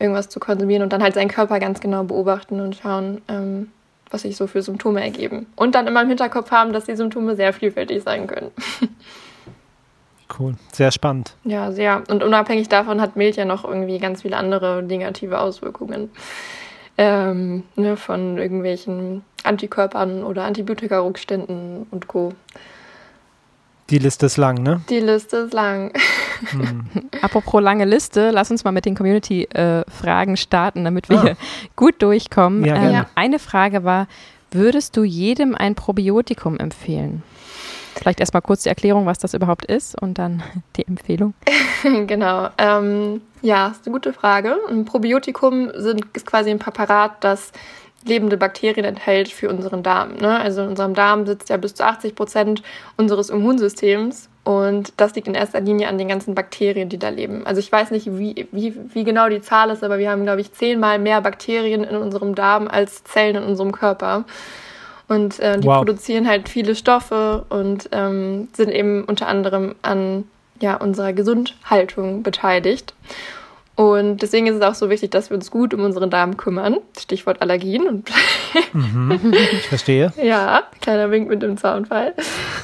Speaker 2: irgendwas zu konsumieren und dann halt seinen Körper ganz genau beobachten und schauen, ähm, was sich so für Symptome ergeben. Und dann immer im Hinterkopf haben, dass die Symptome sehr vielfältig sein können.
Speaker 3: Cool, sehr spannend.
Speaker 2: Ja, sehr. Und unabhängig davon hat Milch ja noch irgendwie ganz viele andere negative Auswirkungen. Ähm, ne, von irgendwelchen Antikörpern oder Antibiotika-Rückständen und Co.
Speaker 3: Die Liste ist lang, ne?
Speaker 2: Die Liste ist lang.
Speaker 1: Hm. Apropos lange Liste, lass uns mal mit den Community-Fragen äh, starten, damit wir ah. hier gut durchkommen. Ja, ähm, eine Frage war, würdest du jedem ein Probiotikum empfehlen? Vielleicht erstmal kurz die Erklärung, was das überhaupt ist und dann die Empfehlung.
Speaker 2: genau. Ähm, ja, ist eine gute Frage. Ein Probiotikum sind, ist quasi ein Präparat, das lebende Bakterien enthält für unseren Darm. Ne? Also in unserem Darm sitzt ja bis zu 80 Prozent unseres Immunsystems und das liegt in erster Linie an den ganzen Bakterien, die da leben. Also ich weiß nicht, wie, wie, wie genau die Zahl ist, aber wir haben, glaube ich, zehnmal mehr Bakterien in unserem Darm als Zellen in unserem Körper. Und äh, die wow. produzieren halt viele Stoffe und ähm, sind eben unter anderem an ja, unserer Gesundhaltung beteiligt. Und deswegen ist es auch so wichtig, dass wir uns gut um unseren Darm kümmern. Stichwort Allergien. Und
Speaker 3: mhm, ich verstehe.
Speaker 2: ja, kleiner Wink mit dem Zaunfall.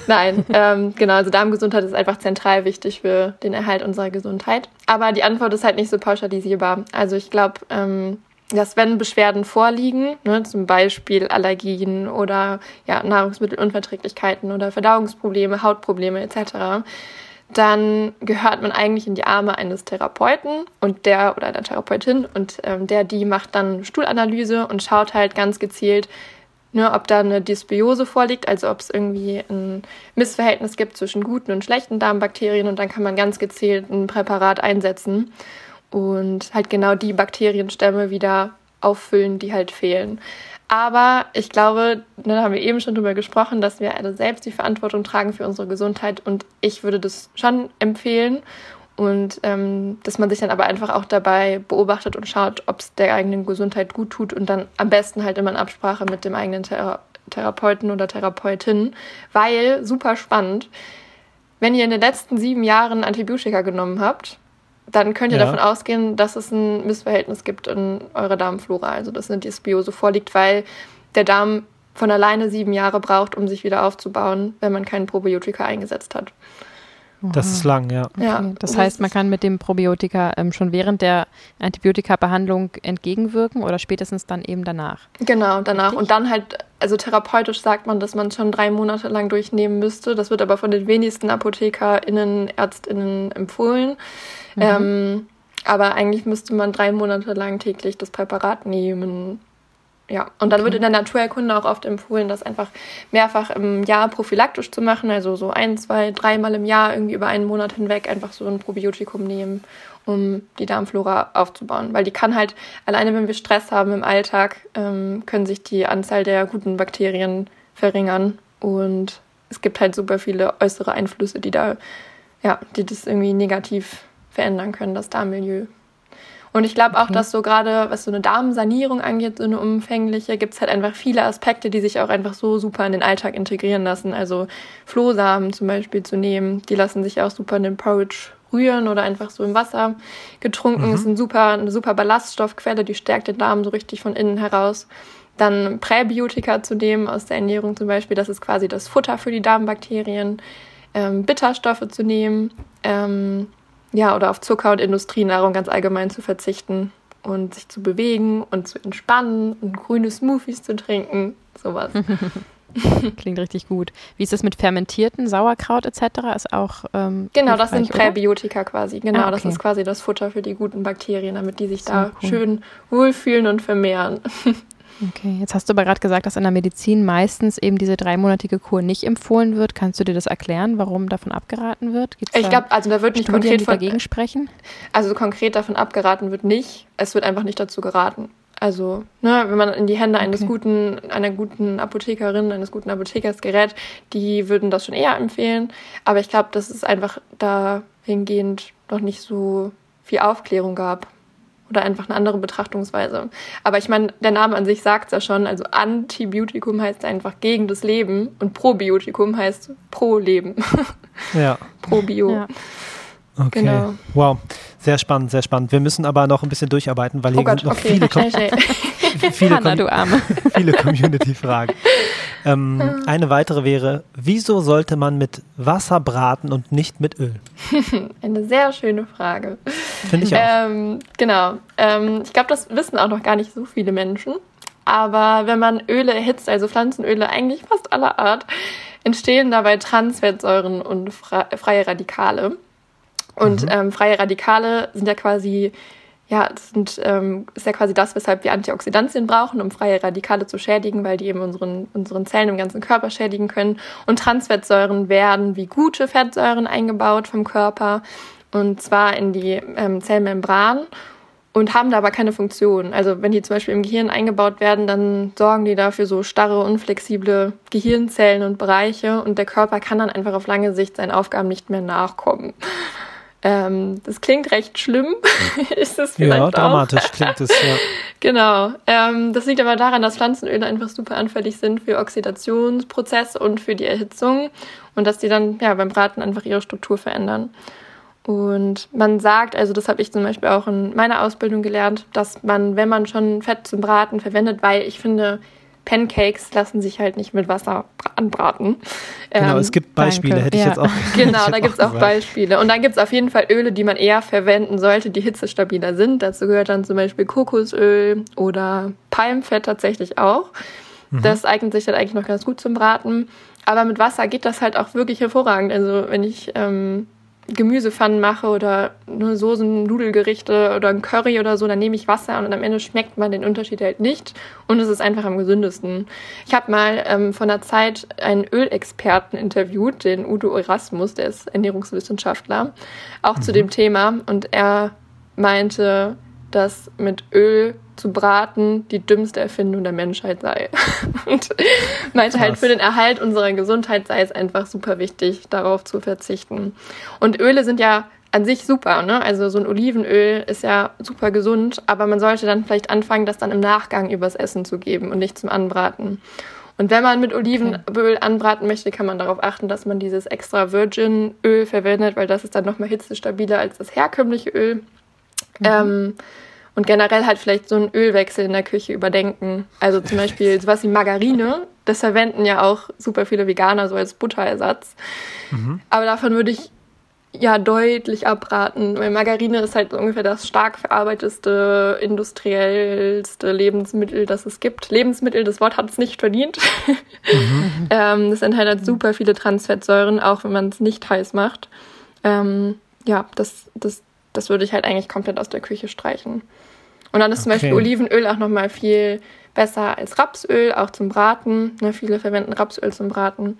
Speaker 2: Nein, ähm, genau, also Darmgesundheit ist einfach zentral wichtig für den Erhalt unserer Gesundheit. Aber die Antwort ist halt nicht so pauschalisierbar. Also ich glaube, ähm, dass wenn Beschwerden vorliegen, ne, zum Beispiel Allergien oder ja, Nahrungsmittelunverträglichkeiten oder Verdauungsprobleme, Hautprobleme etc., dann gehört man eigentlich in die Arme eines Therapeuten und der oder einer Therapeutin und ähm, der, die macht dann Stuhlanalyse und schaut halt ganz gezielt, ne, ob da eine Dysbiose vorliegt, also ob es irgendwie ein Missverhältnis gibt zwischen guten und schlechten Darmbakterien und dann kann man ganz gezielt ein Präparat einsetzen und halt genau die Bakterienstämme wieder auffüllen, die halt fehlen. Aber ich glaube, da haben wir eben schon drüber gesprochen, dass wir alle selbst die Verantwortung tragen für unsere Gesundheit. Und ich würde das schon empfehlen. Und ähm, dass man sich dann aber einfach auch dabei beobachtet und schaut, ob es der eigenen Gesundheit gut tut. Und dann am besten halt immer in Absprache mit dem eigenen Thera Therapeuten oder Therapeutin, weil super spannend, wenn ihr in den letzten sieben Jahren Antibiotika genommen habt, dann könnt ihr ja. davon ausgehen, dass es ein Missverhältnis gibt in eurer Darmflora, also dass eine Dysbiose vorliegt, weil der Darm von alleine sieben Jahre braucht, um sich wieder aufzubauen, wenn man keinen Probiotika eingesetzt hat.
Speaker 3: Das ist lang, ja.
Speaker 1: Okay. ja das heißt, man kann mit dem Probiotika ähm, schon während der Antibiotika-Behandlung entgegenwirken oder spätestens dann eben danach.
Speaker 2: Genau, danach. Richtig? Und dann halt, also therapeutisch sagt man, dass man schon drei Monate lang durchnehmen müsste. Das wird aber von den wenigsten ApothekerInnen, ÄrztInnen empfohlen. Mhm. Ähm, aber eigentlich müsste man drei Monate lang täglich das Präparat nehmen. Ja, und dann okay. wird in der Naturerkunde auch oft empfohlen, das einfach mehrfach im Jahr prophylaktisch zu machen, also so ein, zwei, dreimal im Jahr irgendwie über einen Monat hinweg einfach so ein Probiotikum nehmen, um die Darmflora aufzubauen. Weil die kann halt, alleine wenn wir Stress haben im Alltag, ähm, können sich die Anzahl der guten Bakterien verringern und es gibt halt super viele äußere Einflüsse, die da, ja, die das irgendwie negativ verändern können, das Darmmilieu. Und ich glaube auch, okay. dass so gerade, was so eine Darmsanierung angeht, so eine umfängliche, gibt es halt einfach viele Aspekte, die sich auch einfach so super in den Alltag integrieren lassen. Also Flohsamen zum Beispiel zu nehmen, die lassen sich auch super in den Porridge rühren oder einfach so im Wasser getrunken. Mhm. ist ein super, eine super Ballaststoffquelle, die stärkt den Darm so richtig von innen heraus. Dann Präbiotika zu nehmen aus der Ernährung zum Beispiel, das ist quasi das Futter für die Darmbakterien. Ähm, Bitterstoffe zu nehmen, ähm, ja, oder auf Zucker und Industrienahrung ganz allgemein zu verzichten und sich zu bewegen und zu entspannen und grüne Smoothies zu trinken, sowas.
Speaker 1: Klingt richtig gut. Wie ist das mit fermentierten Sauerkraut etc.? Ist auch ähm,
Speaker 2: genau, das sind Präbiotika oder? quasi. Genau, ah, okay. das ist quasi das Futter für die guten Bakterien, damit die sich so da cool. schön wohlfühlen und vermehren.
Speaker 1: Okay, jetzt hast du aber gerade gesagt, dass in der Medizin meistens eben diese dreimonatige Kur nicht empfohlen wird. Kannst du dir das erklären, warum davon abgeraten wird?
Speaker 2: Gibt's ich glaube, also da wird nicht Studien, konkret
Speaker 1: von, dagegen sprechen.
Speaker 2: Also konkret davon abgeraten wird nicht. Es wird einfach nicht dazu geraten. Also, ne, wenn man in die Hände eines okay. guten, einer guten Apothekerin, eines guten Apothekers gerät, die würden das schon eher empfehlen. Aber ich glaube, dass es einfach dahingehend noch nicht so viel Aufklärung gab oder einfach eine andere Betrachtungsweise. Aber ich meine, der Name an sich sagt es ja schon. Also Antibiotikum heißt einfach gegen das Leben und Probiotikum heißt pro Leben.
Speaker 3: Ja.
Speaker 2: pro Bio. Ja.
Speaker 3: Okay. Genau. Wow. Sehr spannend, sehr spannend. Wir müssen aber noch ein bisschen durcharbeiten, weil oh hier Gott, noch okay. viele, Com viele, Hanna, Com viele Community-Fragen. Ähm, eine weitere wäre, wieso sollte man mit Wasser braten und nicht mit Öl?
Speaker 2: eine sehr schöne Frage.
Speaker 3: Finde ich auch.
Speaker 2: Ähm, genau. Ähm, ich glaube, das wissen auch noch gar nicht so viele Menschen. Aber wenn man Öle erhitzt, also Pflanzenöle eigentlich fast aller Art, entstehen dabei Transfettsäuren und freie Radikale. Und mhm. ähm, freie Radikale sind ja quasi, ja, sind, ähm, ist ja quasi das, weshalb wir Antioxidantien brauchen, um freie Radikale zu schädigen, weil die eben unseren, unseren Zellen im ganzen Körper schädigen können. Und Transfettsäuren werden wie gute Fettsäuren eingebaut vom Körper und zwar in die ähm, Zellmembran und haben da aber keine Funktion. Also wenn die zum Beispiel im Gehirn eingebaut werden, dann sorgen die dafür so starre, unflexible Gehirnzellen und Bereiche und der Körper kann dann einfach auf lange Sicht seinen Aufgaben nicht mehr nachkommen. Ähm, das klingt recht schlimm. ist es vielleicht Ja,
Speaker 3: dramatisch auch. klingt es, ja.
Speaker 2: genau. Ähm, das liegt aber daran, dass Pflanzenöle einfach super anfällig sind für Oxidationsprozesse und für die Erhitzung und dass die dann ja, beim Braten einfach ihre Struktur verändern. Und man sagt, also das habe ich zum Beispiel auch in meiner Ausbildung gelernt, dass man, wenn man schon Fett zum Braten verwendet, weil ich finde, Pancakes lassen sich halt nicht mit Wasser anbraten.
Speaker 3: Genau, ähm, es gibt Beispiele, danke. hätte ich ja. jetzt auch
Speaker 2: Genau, da gibt es auch, auch Beispiele. Und dann gibt es auf jeden Fall Öle, die man eher verwenden sollte, die hitzestabiler sind. Dazu gehört dann zum Beispiel Kokosöl oder Palmfett tatsächlich auch. Mhm. Das eignet sich dann eigentlich noch ganz gut zum Braten. Aber mit Wasser geht das halt auch wirklich hervorragend. Also wenn ich ähm, Gemüsepfannen mache oder nur Soßen, Nudelgerichte oder ein Curry oder so, dann nehme ich Wasser und am Ende schmeckt man den Unterschied halt nicht und es ist einfach am gesündesten. Ich habe mal ähm, vor einer Zeit einen Ölexperten interviewt, den Udo Erasmus, der ist Ernährungswissenschaftler, auch mhm. zu dem Thema und er meinte, dass mit Öl zu braten die dümmste Erfindung der Menschheit sei. und meinte halt, für den Erhalt unserer Gesundheit sei es einfach super wichtig, darauf zu verzichten. Und Öle sind ja an sich super, ne? Also so ein Olivenöl ist ja super gesund, aber man sollte dann vielleicht anfangen, das dann im Nachgang übers Essen zu geben und nicht zum Anbraten. Und wenn man mit Olivenöl anbraten möchte, kann man darauf achten, dass man dieses extra Virgin Öl verwendet, weil das ist dann nochmal hitzestabiler als das herkömmliche Öl. Mhm. Ähm, und generell halt vielleicht so einen Ölwechsel in der Küche überdenken. Also zum Beispiel sowas wie Margarine, das verwenden ja auch super viele Veganer so als Butterersatz. Mhm. Aber davon würde ich ja deutlich abraten, weil Margarine ist halt ungefähr das stark verarbeiteste, industriellste Lebensmittel, das es gibt. Lebensmittel, das Wort hat es nicht verdient. Mhm. ähm, das enthält halt super viele Transfettsäuren, auch wenn man es nicht heiß macht. Ähm, ja, das, das, das würde ich halt eigentlich komplett aus der Küche streichen. Und dann ist okay. zum Beispiel Olivenöl auch nochmal viel besser als Rapsöl, auch zum Braten. Ne, viele verwenden Rapsöl zum Braten.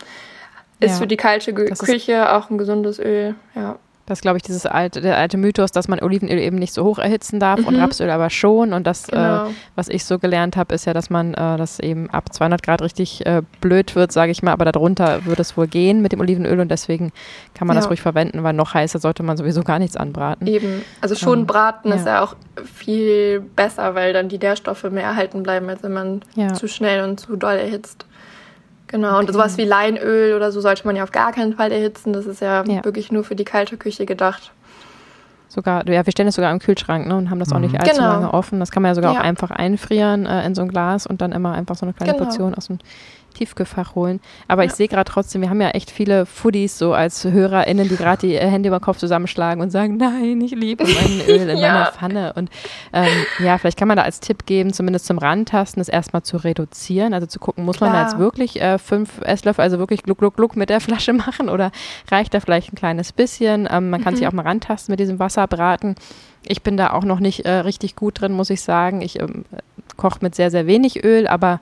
Speaker 2: Ist ja. für die kalte Küche auch ein gesundes Öl, ja.
Speaker 1: Das ist, glaube ich, dieses alte, der alte Mythos, dass man Olivenöl eben nicht so hoch erhitzen darf mhm. und Rapsöl aber schon. Und das, äh, genau. äh, was ich so gelernt habe, ist ja, dass man äh, das eben ab 200 Grad richtig äh, blöd wird, sage ich mal. Aber darunter würde es wohl gehen mit dem Olivenöl und deswegen kann man ja. das ruhig verwenden, weil noch heißer sollte man sowieso gar nichts anbraten.
Speaker 2: Eben, also schon ähm, braten ja. ist ja auch viel besser, weil dann die Nährstoffe mehr erhalten bleiben, als wenn man ja. zu schnell und zu doll erhitzt. Genau, okay. und sowas wie Leinöl oder so sollte man ja auf gar keinen Fall erhitzen. Das ist ja, ja. wirklich nur für die kalte Küche gedacht.
Speaker 1: Sogar, ja, wir stellen es sogar im Kühlschrank ne, und haben das mhm. auch nicht allzu genau. lange offen. Das kann man ja sogar ja. auch einfach einfrieren äh, in so ein Glas und dann immer einfach so eine kleine genau. Portion aus dem Tiefkühlfach holen. Aber ja. ich sehe gerade trotzdem, wir haben ja echt viele Foodies so als HörerInnen, die gerade die Hände über den Kopf zusammenschlagen und sagen, nein, ich liebe mein Öl in ja. meiner Pfanne. Und ähm, ja, vielleicht kann man da als Tipp geben, zumindest zum Rantasten, das erstmal zu reduzieren. Also zu gucken, muss Klar. man da jetzt wirklich äh, fünf Esslöffel, also wirklich gluck, gluck, gluck mit der Flasche machen oder reicht da vielleicht ein kleines bisschen? Ähm, man kann mhm. sich auch mal rantasten mit diesem Wasser braten. Ich bin da auch noch nicht äh, richtig gut drin, muss ich sagen. Ich ähm, koche mit sehr, sehr wenig Öl, aber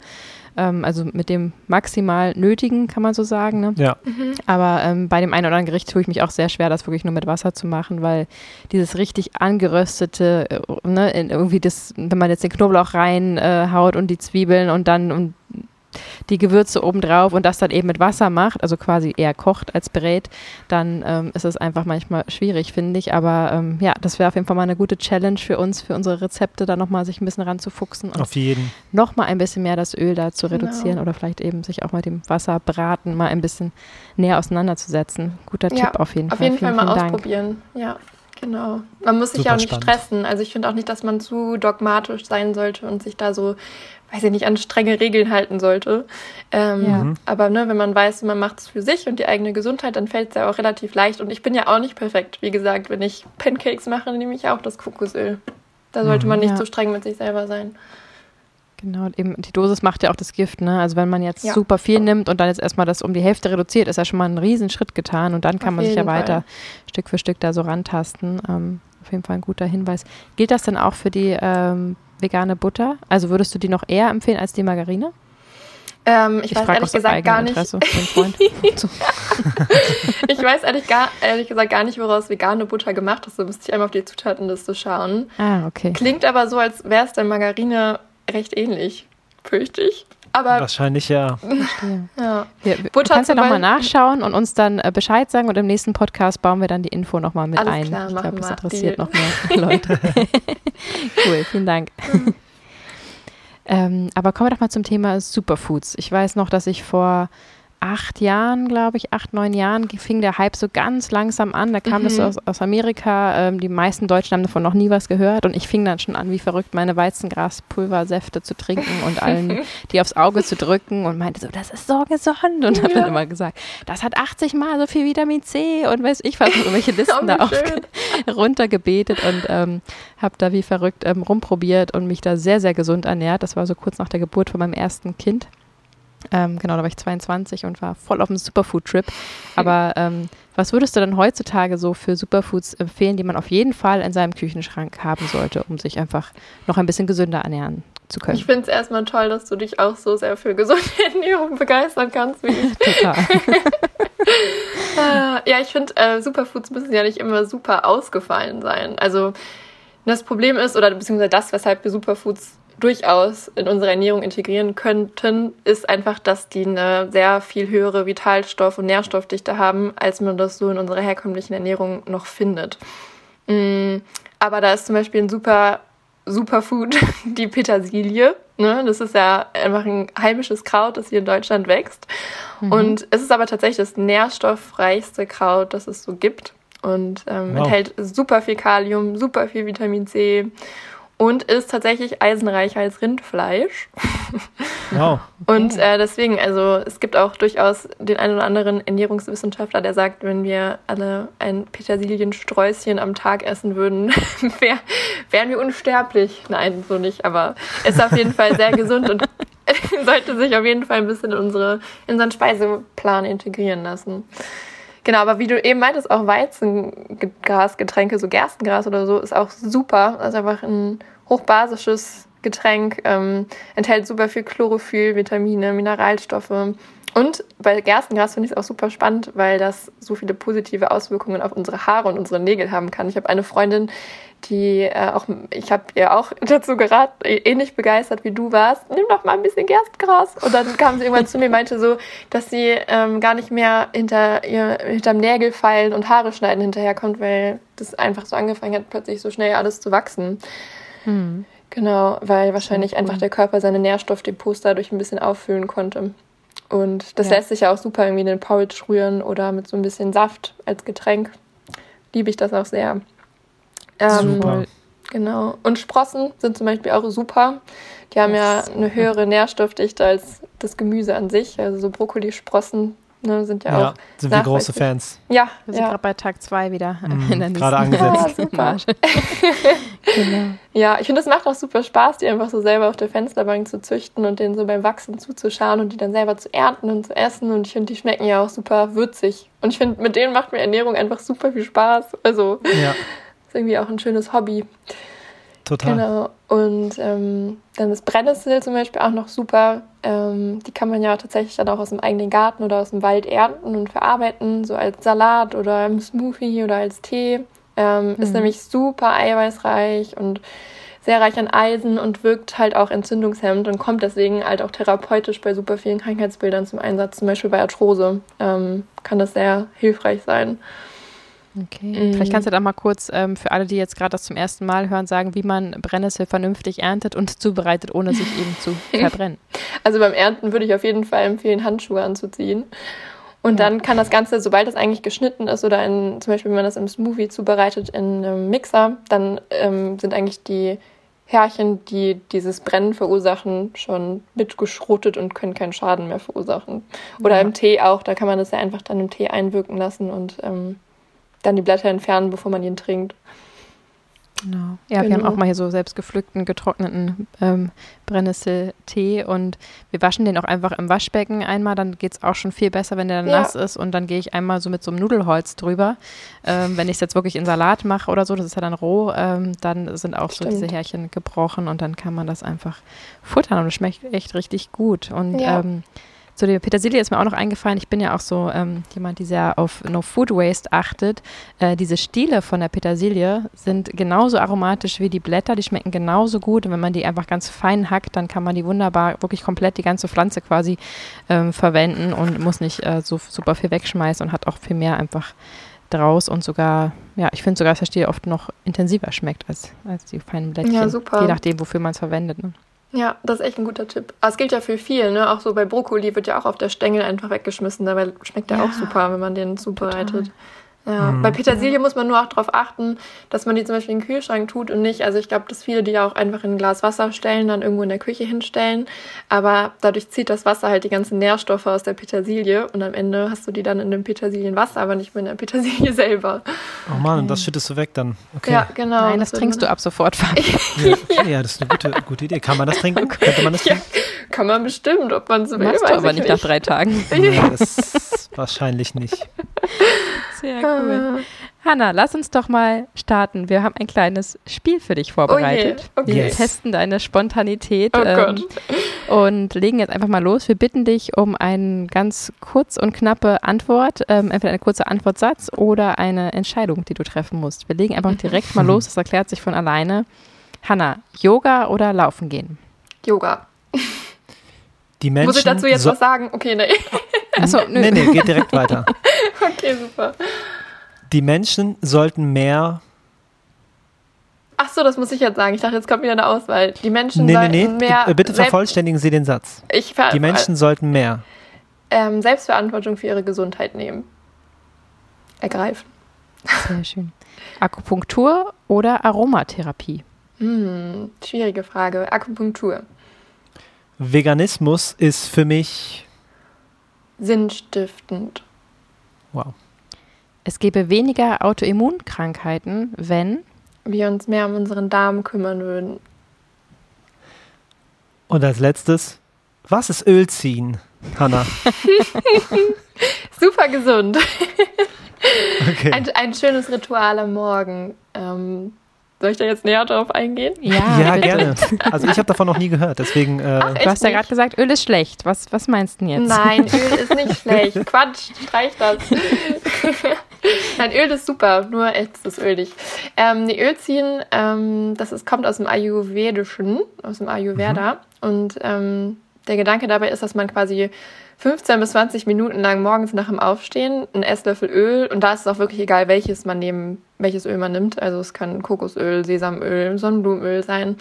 Speaker 1: ähm, also mit dem maximal Nötigen, kann man so sagen. Ne?
Speaker 3: Ja. Mhm.
Speaker 1: Aber ähm, bei dem einen oder anderen Gericht tue ich mich auch sehr schwer, das wirklich nur mit Wasser zu machen, weil dieses richtig angeröstete, äh, ne, irgendwie das, wenn man jetzt den Knoblauch reinhaut äh, und die Zwiebeln und dann und die Gewürze obendrauf und das dann eben mit Wasser macht, also quasi eher kocht als brät, dann ähm, ist es einfach manchmal schwierig, finde ich. Aber ähm, ja, das wäre auf jeden Fall mal eine gute Challenge für uns, für unsere Rezepte, da nochmal sich ein bisschen ranzufuchsen und
Speaker 3: auf jeden.
Speaker 1: nochmal ein bisschen mehr das Öl da zu genau. reduzieren genau. oder vielleicht eben sich auch mit dem Wasserbraten mal ein bisschen näher auseinanderzusetzen. Guter ja, Tipp auf jeden
Speaker 2: auf
Speaker 1: Fall.
Speaker 2: Auf jeden Fall mal ausprobieren, ja. Genau. Man muss sich ja auch nicht spannend. stressen. Also ich finde auch nicht, dass man zu dogmatisch sein sollte und sich da so weiß ich nicht, an strenge Regeln halten sollte. Ähm, ja. Mhm. Aber ne, wenn man weiß, man macht es für sich und die eigene Gesundheit, dann fällt es ja auch relativ leicht. Und ich bin ja auch nicht perfekt. Wie gesagt, wenn ich Pancakes mache, nehme ich auch das Kokosöl. Da sollte mhm. man nicht ja. so streng mit sich selber sein.
Speaker 1: Genau, und eben die Dosis macht ja auch das Gift, ne? Also wenn man jetzt ja. super viel nimmt und dann jetzt erstmal das um die Hälfte reduziert, ist ja schon mal ein Riesenschritt getan und dann kann auf man sich ja weiter Fall. Stück für Stück da so rantasten. Ähm, auf jeden Fall ein guter Hinweis. Gilt das denn auch für die ähm, vegane Butter? Also würdest du die noch eher empfehlen als die Margarine?
Speaker 2: Ähm, ich, ich, weiß ehrlich gesagt gar nicht. ich weiß ehrlich, gar, ehrlich gesagt gar nicht, woraus vegane Butter gemacht ist. Da müsste ich einmal auf die Zutatenliste schauen.
Speaker 1: Ah, okay.
Speaker 2: Klingt aber so, als wäre es der Margarine recht ähnlich, fürchte ich. Aber
Speaker 3: Wahrscheinlich ja.
Speaker 1: ja. Wir, Butter kannst ja nochmal nachschauen und uns dann äh, Bescheid sagen und im nächsten Podcast bauen wir dann die Info nochmal mit
Speaker 2: Alles
Speaker 1: ein.
Speaker 2: Klar,
Speaker 1: ich glaube,
Speaker 2: das
Speaker 1: interessiert noch mehr Leute. cool, vielen Dank. Mhm. ähm, aber kommen wir doch mal zum Thema Superfoods. Ich weiß noch, dass ich vor acht Jahren, glaube ich, acht, neun Jahren fing der Hype so ganz langsam an. Da kam mhm. das aus, aus Amerika. Ähm, die meisten Deutschen haben davon noch nie was gehört. Und ich fing dann schon an, wie verrückt, meine Weizengraspulversäfte zu trinken und allen die aufs Auge zu drücken und meinte so, das ist so gesund. Und ja. habe dann immer gesagt, das hat 80 Mal so viel Vitamin C und weiß ich was, irgendwelche Listen da auch runtergebetet und ähm, habe da wie verrückt ähm, rumprobiert und mich da sehr, sehr gesund ernährt. Das war so kurz nach der Geburt von meinem ersten Kind. Ähm, genau, da war ich 22 und war voll auf einem Superfood-Trip. Aber ähm, was würdest du denn heutzutage so für Superfoods empfehlen, die man auf jeden Fall in seinem Küchenschrank haben sollte, um sich einfach noch ein bisschen gesünder ernähren zu können?
Speaker 2: Ich finde es erstmal toll, dass du dich auch so sehr für gesunde Ernährung begeistern kannst wie ich. Total. ja, ich finde, äh, Superfoods müssen ja nicht immer super ausgefallen sein. Also das Problem ist, oder beziehungsweise das, weshalb wir Superfoods durchaus in unsere Ernährung integrieren könnten, ist einfach, dass die eine sehr viel höhere Vitalstoff- und Nährstoffdichte haben, als man das so in unserer herkömmlichen Ernährung noch findet. Mm, aber da ist zum Beispiel ein super Superfood, die Petersilie. Ne? Das ist ja einfach ein heimisches Kraut, das hier in Deutschland wächst. Mhm. Und es ist aber tatsächlich das nährstoffreichste Kraut, das es so gibt. Und ähm, wow. enthält super viel Kalium, super viel Vitamin C und ist tatsächlich eisenreicher als Rindfleisch. Wow. und äh, deswegen, also es gibt auch durchaus den einen oder anderen Ernährungswissenschaftler, der sagt, wenn wir alle ein Petersiliensträußchen am Tag essen würden, wär, wären wir unsterblich. Nein, so nicht, aber es ist auf jeden Fall sehr gesund und sollte sich auf jeden Fall ein bisschen in, unsere, in unseren Speiseplan integrieren lassen. Genau, aber wie du eben meintest, auch Weizengrasgetränke, so Gerstengras oder so, ist auch super. Ist einfach ein hochbasisches Getränk, ähm, enthält super viel Chlorophyll, Vitamine, Mineralstoffe. Und bei Gerstengras finde ich es auch super spannend, weil das so viele positive Auswirkungen auf unsere Haare und unsere Nägel haben kann. Ich habe eine Freundin, die äh, auch, ich habe ihr auch dazu geraten, ähnlich begeistert wie du warst, nimm doch mal ein bisschen Gerstgras. Und dann kam sie irgendwann zu mir und meinte so, dass sie ähm, gar nicht mehr hinter ihr, hinterm Nägel feilen und Haare schneiden hinterherkommt, weil das einfach so angefangen hat, plötzlich so schnell alles zu wachsen. Hm. Genau, weil wahrscheinlich cool. einfach der Körper seine Nährstoffdepots dadurch ein bisschen auffüllen konnte. Und das ja. lässt sich ja auch super irgendwie in den Porridge rühren oder mit so ein bisschen Saft als Getränk. Liebe ich das auch sehr. Ähm, super. Genau. Und Sprossen sind zum Beispiel auch super. Die haben ja eine höhere Nährstoffdichte als das Gemüse an sich. Also so Brokkolisprossen ne, sind ja, ja auch.
Speaker 3: Sind wir große Fans.
Speaker 1: Ja. Wir sind ja. gerade bei Tag 2 wieder.
Speaker 3: Mm, gerade angesetzt. Ja, super.
Speaker 2: genau. ja ich finde, es macht auch super Spaß, die einfach so selber auf der Fensterbank zu züchten und denen so beim Wachsen zuzuschauen und die dann selber zu ernten und zu essen. Und ich finde, die schmecken ja auch super würzig. Und ich finde, mit denen macht mir Ernährung einfach super viel Spaß. Also. Ja ist irgendwie auch ein schönes Hobby.
Speaker 3: Total.
Speaker 2: Genau. Und ähm, dann ist Brennnessel zum Beispiel auch noch super. Ähm, die kann man ja tatsächlich dann auch aus dem eigenen Garten oder aus dem Wald ernten und verarbeiten, so als Salat oder im Smoothie oder als Tee. Ähm, mhm. Ist nämlich super eiweißreich und sehr reich an Eisen und wirkt halt auch entzündungshemmend und kommt deswegen halt auch therapeutisch bei super vielen Krankheitsbildern zum Einsatz. Zum Beispiel bei Arthrose ähm, kann das sehr hilfreich sein.
Speaker 1: Okay. Mhm. Vielleicht kannst du da mal kurz ähm, für alle, die jetzt gerade das zum ersten Mal hören, sagen, wie man Brennnessel vernünftig erntet und zubereitet, ohne sich eben zu verbrennen.
Speaker 2: Also beim Ernten würde ich auf jeden Fall empfehlen, Handschuhe anzuziehen. Und ja. dann kann das Ganze, sobald es eigentlich geschnitten ist oder in, zum Beispiel, wenn man das im Smoothie zubereitet in einem Mixer, dann ähm, sind eigentlich die Härchen, die dieses Brennen verursachen, schon mitgeschrotet und können keinen Schaden mehr verursachen. Oder ja. im Tee auch, da kann man das ja einfach dann im Tee einwirken lassen und ähm, dann die Blätter entfernen, bevor man ihn trinkt.
Speaker 1: Genau. Ja, genau. wir haben genau. auch mal hier so selbst gepflückten, getrockneten ähm, Brennnesseltee und wir waschen den auch einfach im Waschbecken einmal, dann geht es auch schon viel besser, wenn der dann ja. nass ist und dann gehe ich einmal so mit so einem Nudelholz drüber. Ähm, wenn ich es jetzt wirklich in Salat mache oder so, das ist ja dann roh, ähm, dann sind auch Stimmt. so diese Härchen gebrochen und dann kann man das einfach futtern und es schmeckt echt richtig gut. Und ja. ähm, zu der Petersilie ist mir auch noch eingefallen, ich bin ja auch so ähm, jemand, die sehr auf No Food Waste achtet. Äh, diese Stiele von der Petersilie sind genauso aromatisch wie die Blätter, die schmecken genauso gut. Und wenn man die einfach ganz fein hackt, dann kann man die wunderbar, wirklich komplett die ganze Pflanze quasi ähm, verwenden und muss nicht äh, so super viel wegschmeißen und hat auch viel mehr einfach draus und sogar, ja, ich finde sogar, dass der Stiel oft noch intensiver schmeckt als, als die feinen Blättchen. Ja, super. Je nachdem, wofür man es verwendet. Ne?
Speaker 2: Ja, das ist echt ein guter Tipp. Aber es gilt ja für viel, ne? Auch so bei Brokkoli wird ja auch auf der Stängel einfach weggeschmissen. Dabei schmeckt der ja, auch super, wenn man den zubereitet. Total. Ja, mhm. bei Petersilie muss man nur auch darauf achten, dass man die zum Beispiel in den Kühlschrank tut und nicht. Also ich glaube, dass viele die auch einfach in ein Glas Wasser stellen, dann irgendwo in der Küche hinstellen. Aber dadurch zieht das Wasser halt die ganzen Nährstoffe aus der Petersilie und am Ende hast du die dann in dem Petersilienwasser, aber nicht mehr in der Petersilie selber.
Speaker 3: Oh Mann, und das schüttest du weg dann. Okay.
Speaker 2: Ja, genau.
Speaker 1: Nein, das, das trinkst du ab sofort,
Speaker 3: ja, okay, ja, das ist eine gute, gute Idee. Kann man das trinken? Könnte man das trinken? Ja,
Speaker 2: kann man bestimmt, ob man so
Speaker 1: will. Machst du aber nicht nach drei Tagen.
Speaker 3: nee, das wahrscheinlich nicht.
Speaker 1: Sehr cool. Hanna, lass uns doch mal starten. Wir haben ein kleines Spiel für dich vorbereitet. Oh okay. Wir yes. testen deine Spontanität oh ähm, und legen jetzt einfach mal los. Wir bitten dich um eine ganz kurz und knappe Antwort, ähm, entweder eine kurze Antwortsatz oder eine Entscheidung, die du treffen musst. Wir legen einfach direkt mal los. Das erklärt sich von alleine. Hanna, Yoga oder Laufen gehen?
Speaker 2: Yoga.
Speaker 3: Die Menschen
Speaker 2: Muss ich dazu jetzt
Speaker 3: so
Speaker 2: was sagen? Okay, nee.
Speaker 1: Achso, nö.
Speaker 3: Nee, nee, geht direkt weiter.
Speaker 2: Okay, super.
Speaker 3: Die Menschen sollten mehr.
Speaker 2: Ach so, das muss ich jetzt sagen. Ich dachte, jetzt kommt wieder eine Auswahl. Die Menschen
Speaker 3: Nee, nee,
Speaker 2: sollten
Speaker 3: nee.
Speaker 2: mehr.
Speaker 3: äh, Bitte vervollständigen Sie den Satz.
Speaker 2: ich ver
Speaker 3: Die Menschen sollten mehr.
Speaker 2: ähm, Selbstverantwortung für ihre Gesundheit nehmen. Ergreifen.
Speaker 1: Sehr schön. Akupunktur oder Aromatherapie?
Speaker 2: Hm, schwierige Frage. Akupunktur.
Speaker 3: Veganismus ist für mich.
Speaker 2: Sinnstiftend.
Speaker 3: Wow.
Speaker 1: Es gäbe weniger Autoimmunkrankheiten, wenn
Speaker 2: Wir uns mehr um unseren Darm kümmern würden.
Speaker 3: Und als letztes, was ist Öl ziehen, Hanna?
Speaker 2: Super gesund.
Speaker 3: Okay.
Speaker 2: Ein, ein schönes Ritual am Morgen. Ähm, soll ich da jetzt näher drauf eingehen?
Speaker 1: ja,
Speaker 3: ja, gerne. Also ich habe davon noch nie gehört, deswegen. Äh,
Speaker 2: Ach,
Speaker 1: Du hast ja gerade gesagt, Öl ist schlecht. Was, was meinst du denn jetzt?
Speaker 2: Nein, Öl ist nicht schlecht. Quatsch, streich das. Nein, Öl ist super, nur echt ist Öl nicht. Ähm, nee, Öl ziehen, ähm, das ist, kommt aus dem Ayurvedischen, aus dem Ayurveda. Und ähm, der Gedanke dabei ist, dass man quasi 15 bis 20 Minuten lang morgens nach dem Aufstehen einen Esslöffel Öl, und da ist es auch wirklich egal, welches man nehmen, welches Öl man nimmt. Also es kann Kokosöl, Sesamöl, Sonnenblumenöl sein.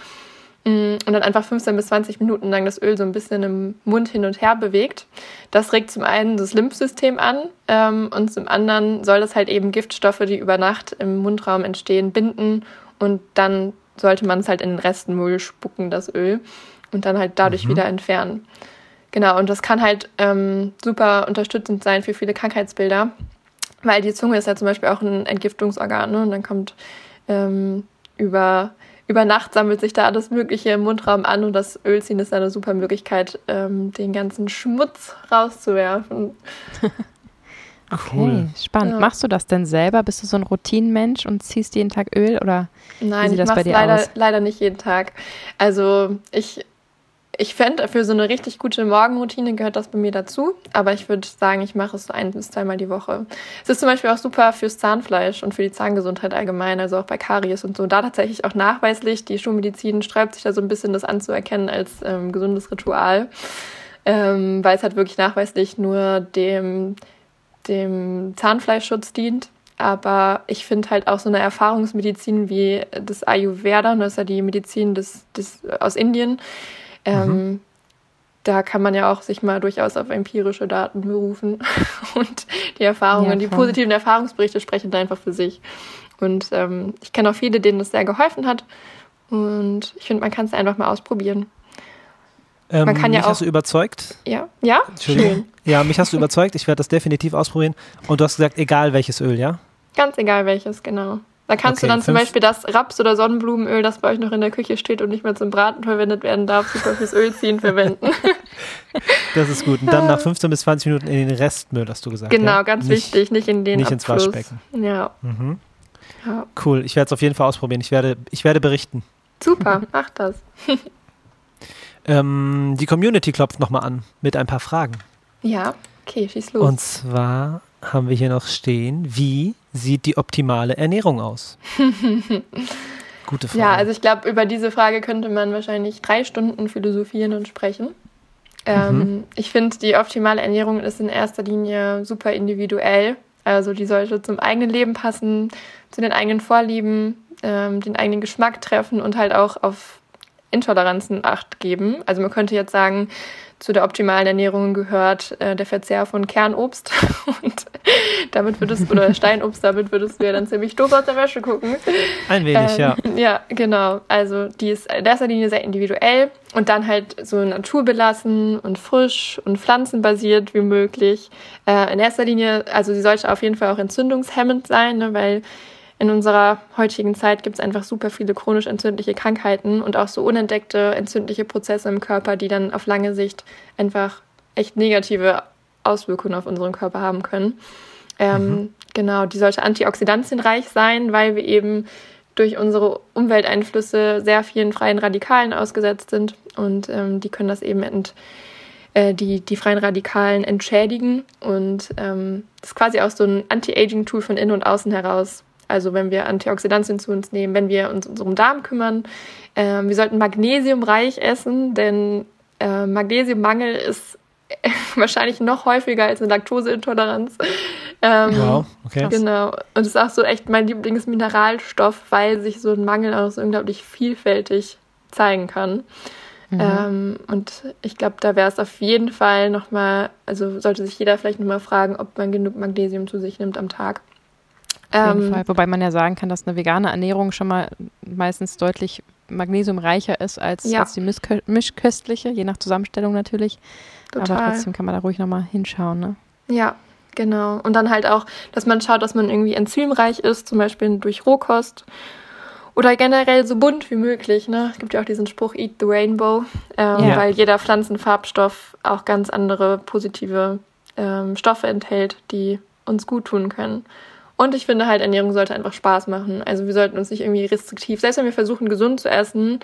Speaker 2: Mm, Und dann einfach 15 bis 20 Minuten lang das Öl so ein bisschen im Mund hin und her bewegt. Das regt zum einen das Lymphsystem an ähm, und zum anderen soll das halt eben Giftstoffe, die über Nacht im Mundraum entstehen, binden und dann sollte man es halt in den Restmüll spucken, das Öl, und dann halt dadurch wieder entfernen. Genau, und das kann halt ähm, super unterstützend sein für viele Krankheitsbilder, weil die Zunge ist ja zum Beispiel auch ein Entgiftungsorgan, ne? Und dann kommt ähm, über, über Nacht sammelt sich da alles Mögliche im Mundraum an und das Ölziehen ist eine super Möglichkeit, ähm, den ganzen Schmutz rauszuwerfen.
Speaker 1: Okay,
Speaker 3: Cool.
Speaker 1: spannend.
Speaker 2: Ja.
Speaker 1: Machst du das denn selber? Bist du so ein Routinenmensch und ziehst jeden Tag Öl oder
Speaker 2: Nein,
Speaker 1: sieht
Speaker 2: ich
Speaker 1: das bei dir
Speaker 2: leider,
Speaker 1: aus?
Speaker 2: leider nicht jeden Tag. Also ich, ich fände, für so eine richtig gute Morgenroutine gehört das bei mir dazu. Aber ich würde sagen, ich mache es so ein bis zweimal die Woche. Es ist zum Beispiel auch super fürs Zahnfleisch und für die Zahngesundheit allgemein, also auch bei Karies und so. Da tatsächlich auch nachweislich, die Schulmedizin sträubt sich da so ein bisschen, das anzuerkennen als ähm, gesundes Ritual. Ähm, weil es halt wirklich nachweislich nur dem, dem Zahnfleischschutz dient. Aber ich finde halt auch so eine Erfahrungsmedizin wie das Ayurveda, das ist ja die Medizin des, des, aus Indien, ähm, da kann man ja auch sich mal durchaus auf empirische Daten berufen. Und die Erfahrungen,
Speaker 1: Ja,
Speaker 2: die positiven Erfahrungsberichte sprechen da einfach für sich. Und ähm, ich kenne auch viele, denen das sehr geholfen hat. Und ich finde, man kann es einfach mal ausprobieren.
Speaker 3: ähm,
Speaker 2: man kann ja
Speaker 3: mich
Speaker 2: auch-
Speaker 3: hast du überzeugt.
Speaker 2: Ja? Ja? Schön.
Speaker 3: Ja, mich hast du überzeugt. Ich werde das definitiv ausprobieren. Und du hast gesagt, egal welches Öl, ja?
Speaker 2: Ganz egal welches, genau. Da kannst
Speaker 3: Okay,
Speaker 2: du dann zum Beispiel das Raps- oder Sonnenblumenöl, das bei euch noch in der Küche steht und nicht mehr zum Braten verwendet werden darf, super fürs Ölziehen verwenden.
Speaker 3: Das ist gut. Und dann nach 15 bis 20 Minuten in den Restmüll, hast du gesagt.
Speaker 2: genau,
Speaker 3: ja?
Speaker 2: ganz
Speaker 3: Nicht-
Speaker 2: wichtig, nicht in den
Speaker 3: nicht ins
Speaker 2: Abfluss.
Speaker 3: Waschbecken.
Speaker 2: Ja,
Speaker 3: Mhm.
Speaker 2: ja.
Speaker 3: Cool. Ich werde es auf jeden Fall ausprobieren. Ich werde, ich werde berichten.
Speaker 2: Super, mach das.
Speaker 3: Ähm, die Community klopft nochmal an mit ein paar Fragen.
Speaker 2: Ja, okay, schieß los.
Speaker 3: Und zwar haben wir hier noch stehen, wie sieht die optimale Ernährung aus? Gute Frage.
Speaker 2: Ja, also ich glaube, über diese Frage könnte man wahrscheinlich drei Stunden philosophieren und sprechen. Ähm, Ich finde, die optimale Ernährung ist in erster Linie super individuell. Also die sollte zum eigenen Leben passen, zu den eigenen Vorlieben, ähm, den eigenen Geschmack treffen und halt auch auf Intoleranzen Acht geben. Also man könnte jetzt sagen, zu der optimalen Ernährung gehört äh, der Verzehr von Kernobst und damit würdest oder Steinobst, damit würdest du ja dann ziemlich doof aus der Wäsche gucken.
Speaker 3: ein wenig,
Speaker 2: Ähm,
Speaker 3: ja.
Speaker 2: Ja, genau. Also die ist in erster Linie sehr individuell und dann halt so naturbelassen und frisch und pflanzenbasiert wie möglich. Äh, in erster Linie, also sie sollte auf jeden Fall auch entzündungshemmend sein, ne, weil in unserer heutigen Zeit gibt es einfach super viele chronisch entzündliche Krankheiten und auch so unentdeckte entzündliche Prozesse im Körper, die dann auf lange Sicht einfach echt negative Auswirkungen auf unseren Körper haben können. Ähm, Genau, die sollte antioxidantienreich sein, weil wir eben durch unsere Umwelteinflüsse sehr vielen freien Radikalen ausgesetzt sind und ähm, die können das eben ent, äh, die, die freien Radikalen entschädigen und ähm, das ist quasi auch so ein Anti-Aging-Tool von innen und außen heraus. Also wenn wir Antioxidantien zu uns nehmen, wenn wir uns um unseren Darm kümmern. Ähm, wir sollten magnesiumreich essen, denn äh, Magnesiummangel ist wahrscheinlich noch häufiger als eine Laktoseintoleranz. Ähm, wow, okay. Genau. Und es ist auch so echt mein Lieblingsmineralstoff, weil sich so ein Mangel auch so unglaublich vielfältig zeigen kann. Mhm. Ähm, und ich glaube, da wäre es auf jeden Fall nochmal, also sollte sich jeder vielleicht nochmal fragen, ob man genug Magnesium zu sich nimmt am Tag.
Speaker 1: Auf jeden ähm, Fall. Wobei man ja sagen kann, dass eine vegane Ernährung schon mal meistens deutlich magnesiumreicher ist als, ja. als die mischköstliche, je nach Zusammenstellung natürlich. Total. Aber trotzdem kann man da ruhig nochmal hinschauen. Ne?
Speaker 2: Ja, genau. Und dann halt auch, dass man schaut, dass man irgendwie enzymreich ist, zum Beispiel durch Rohkost oder generell so bunt wie möglich. Ne? Es gibt ja auch diesen Spruch Eat the Rainbow, ähm, ja. weil jeder Pflanzenfarbstoff auch ganz andere positive ähm, Stoffe enthält, die uns gut tun können. Und ich finde halt, Ernährung sollte einfach Spaß machen. Also wir sollten uns nicht irgendwie restriktiv, selbst wenn wir versuchen, gesund zu essen,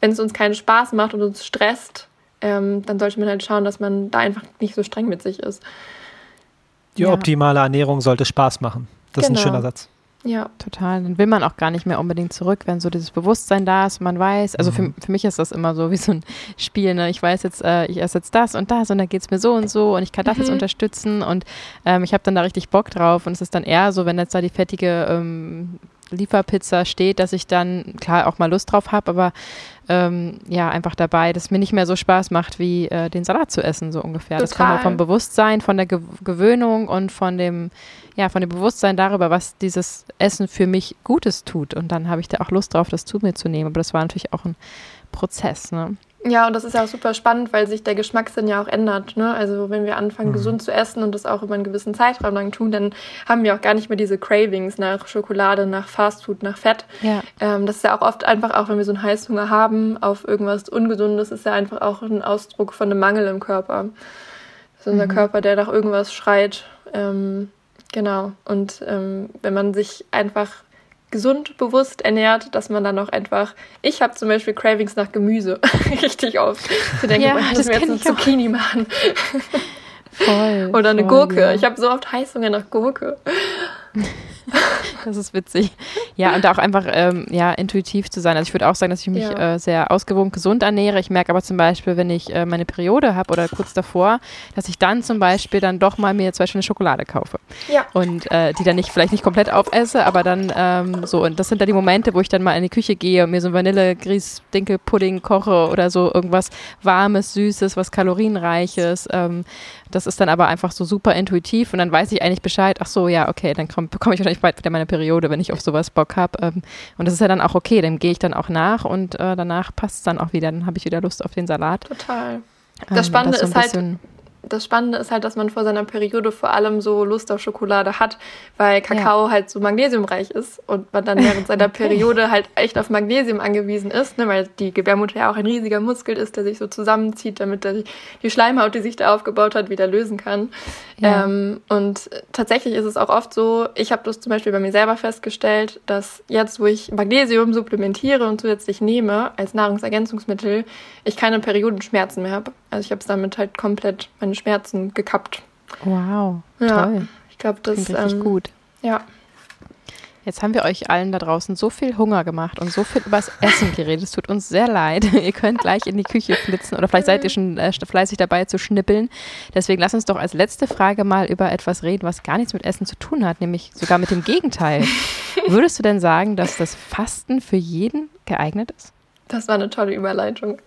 Speaker 2: wenn es uns keinen Spaß macht und uns stresst, ähm, dann sollte man halt schauen, dass man da einfach nicht so streng mit sich ist.
Speaker 3: Die ja. optimale Ernährung sollte Spaß machen. Das genau. ist ein genau. schöner Satz.
Speaker 1: Ja. Total. Dann will man auch gar nicht mehr unbedingt zurück, wenn so dieses Bewusstsein da ist, man weiß, also mhm. für, für mich ist das immer so wie so ein Spiel, ne? Ich weiß jetzt, äh, ich esse jetzt das und das und dann geht es mir so und so und ich kann das mhm. jetzt unterstützen und ähm, ich habe dann da richtig Bock drauf und es ist dann eher so, wenn jetzt da die fettige ähm, Lieferpizza steht, dass ich dann klar auch mal Lust drauf habe, aber ähm, ja, einfach dabei, dass es mir nicht mehr so Spaß macht, wie äh, den Salat zu essen, so ungefähr. Total. Das kommt auch vom Bewusstsein, von der Ge Gewöhnung und von dem, ja, von dem Bewusstsein darüber, was dieses Essen für mich Gutes tut. Und dann habe ich da auch Lust drauf, das zu mir zu nehmen. Aber das war natürlich auch ein Prozess, ne?
Speaker 2: Ja, und das ist ja auch super spannend, weil sich der Geschmackssinn ja auch ändert. Ne? Also wenn wir anfangen, mhm. gesund zu essen und das auch über einen gewissen Zeitraum lang tun, dann haben wir auch gar nicht mehr diese Cravings nach Schokolade, nach Fastfood, nach Fett. Ja. Ähm, das ist ja auch oft einfach, auch wenn wir so einen Heißhunger haben auf irgendwas Ungesundes, ist ja einfach auch ein Ausdruck von einem Mangel im Körper. Das ist unser mhm. Körper, der nach irgendwas schreit. Ähm, genau. Und ähm, wenn man sich einfach gesund, bewusst ernährt, dass man dann auch einfach. Ich habe zum Beispiel Cravings nach Gemüse richtig oft. Ich denke, ja, ich muss mir jetzt eine Zucchini machen. Voll, Oder eine voll, Gurke. Ja. Ich habe so oft Heißhunger nach Gurke.
Speaker 1: Das ist witzig. Ja, und auch einfach ähm, ja, intuitiv zu sein. Also ich würde auch sagen, dass ich mich ja. äh, sehr ausgewogen gesund ernähre. Ich merke aber zum Beispiel, wenn ich äh, meine Periode habe oder kurz davor, dass ich dann zum Beispiel dann doch mal mir zum Beispiel eine Schokolade kaufe. Ja. Und äh, die dann nicht, vielleicht nicht komplett aufesse, aber dann ähm, so. Und das sind dann die Momente, wo ich dann mal in die Küche gehe und mir so Vanille-Grieß-Dinkel-Pudding koche oder so irgendwas Warmes, Süßes, was Kalorienreiches. Ähm, das ist dann aber einfach so super intuitiv und dann weiß ich eigentlich Bescheid, ach so, ja, okay, dann bekomme ich wahrscheinlich bald wieder meine Periode, wenn ich auf sowas Bock habe. Ähm, und das ist ja dann auch okay, dem gehe ich dann auch nach und äh, danach passt es dann auch wieder, dann habe ich wieder Lust auf den Salat.
Speaker 2: Total. Das ähm, Spannende das so ist halt, das Spannende ist halt, dass man vor seiner Periode vor allem so Lust auf Schokolade hat, weil Kakao ja. halt so magnesiumreich ist und man dann während seiner. Periode halt echt auf Magnesium angewiesen ist, ne, weil die Gebärmutter ja auch ein riesiger Muskel ist, der sich so zusammenzieht, damit er die Schleimhaut, die sich da aufgebaut hat, wieder lösen kann. Ja. Ähm, und tatsächlich ist es auch oft so, ich habe das zum Beispiel bei mir selber festgestellt, dass jetzt, wo ich Magnesium supplementiere und zusätzlich nehme als Nahrungsergänzungsmittel, ich keine Periodenschmerzen mehr habe. Also ich habe es damit halt komplett meine Schmerzen gekappt.
Speaker 1: Wow, ja, toll.
Speaker 2: Ich glaube, das
Speaker 1: ist ähm, gut.
Speaker 2: Ja.
Speaker 1: Jetzt haben wir euch allen da draußen so viel Hunger gemacht und so viel übers Essen geredet. Es tut uns sehr leid. ihr könnt gleich in die Küche flitzen oder vielleicht seid ihr schon äh, fleißig dabei zu schnippeln. Deswegen lass uns doch als letzte Frage mal über etwas reden, was gar nichts mit Essen zu tun hat, nämlich sogar mit dem Gegenteil. Würdest du denn sagen, dass das Fasten für jeden geeignet ist?
Speaker 2: Das war eine tolle Überleitung.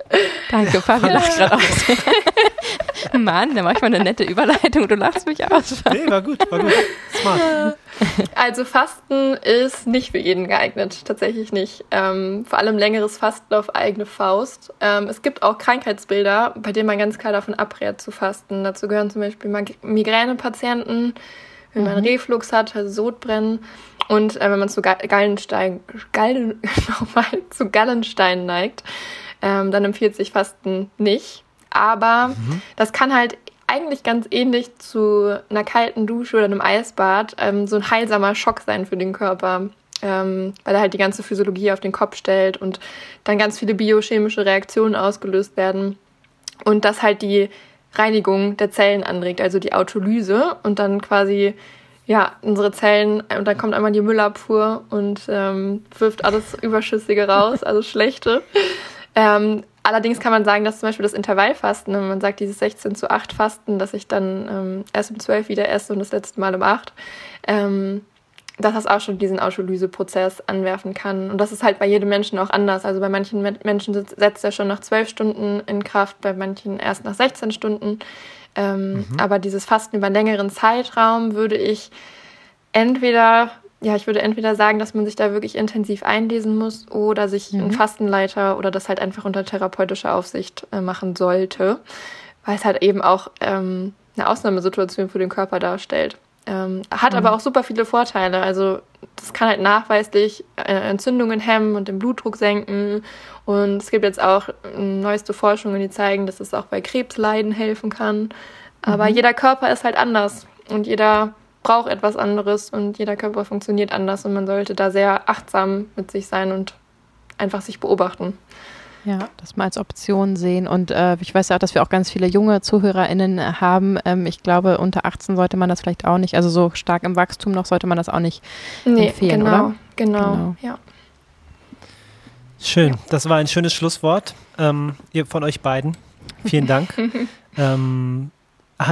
Speaker 1: Danke, Fabi lacht gerade aus. Mann, da mach ich mal eine nette Überleitung du lachst mich aus.
Speaker 3: Nee, war gut, war gut. Smart.
Speaker 2: Also Fasten ist nicht für jeden geeignet, tatsächlich nicht. Ähm, vor allem längeres Fasten auf eigene Faust. Ähm, es gibt auch Krankheitsbilder, bei denen man ganz klar davon abrät zu fasten. Dazu gehören zum Beispiel Migränepatienten, wenn man mhm. Reflux hat, also Sodbrennen und äh, wenn man zu Gallenstein, Gallen, nochmal, zu Gallenstein neigt, ähm, dann empfiehlt sich Fasten nicht. Aber mhm. das kann halt eigentlich ganz ähnlich zu einer kalten Dusche oder einem Eisbad ähm, so ein heilsamer Schock sein für den Körper. Ähm, weil er halt die ganze Physiologie auf den Kopf stellt und dann ganz viele biochemische Reaktionen ausgelöst werden und das halt die Reinigung der Zellen anregt, also die Autolyse und dann quasi ja, unsere Zellen, und dann kommt einmal die Müllabfuhr und ähm, wirft alles Überschüssige raus, alles Schlechte. Ähm, allerdings kann man sagen, dass zum Beispiel das Intervallfasten, wenn man sagt, dieses 16 zu 8 Fasten, dass ich dann ähm, erst um 12 wieder esse und das letzte Mal um 8, ähm, dass das auch schon diesen Autolyseprozess anwerfen kann. Und das ist halt bei jedem Menschen auch anders. Also bei manchen Menschen setzt er schon nach 12 Stunden in Kraft, bei manchen erst nach 16 Stunden. Ähm, mhm. Aber dieses Fasten über einen längeren Zeitraum würde ich entweder ja, ich würde entweder sagen, dass man sich da wirklich intensiv einlesen muss oder sich mhm. einen Fastenleiter oder das halt einfach unter therapeutischer Aufsicht äh, machen sollte, weil es halt eben auch ähm, eine Ausnahmesituation für den Körper darstellt. Ähm, hat mhm. aber auch super viele Vorteile. Also das kann halt nachweislich äh, Entzündungen hemmen und den Blutdruck senken. Und es gibt jetzt auch äh, neueste Forschungen, die zeigen, dass es auch bei Krebsleiden helfen kann. Aber mhm. jeder Körper ist halt anders und jeder braucht etwas anderes und jeder Körper funktioniert anders und man sollte da sehr achtsam mit sich sein und einfach sich beobachten.
Speaker 1: Ja, das mal als Option sehen. Und äh, ich weiß ja auch, dass wir auch ganz viele junge ZuhörerInnen haben. Ähm, ich glaube, unter 18 sollte man das vielleicht auch nicht, also so stark im Wachstum noch sollte man das auch nicht nee, empfehlen,
Speaker 2: genau,
Speaker 1: oder?
Speaker 2: Genau, genau, ja.
Speaker 3: Schön, das war ein schönes Schlusswort ähm, von euch beiden. Vielen Dank. ähm,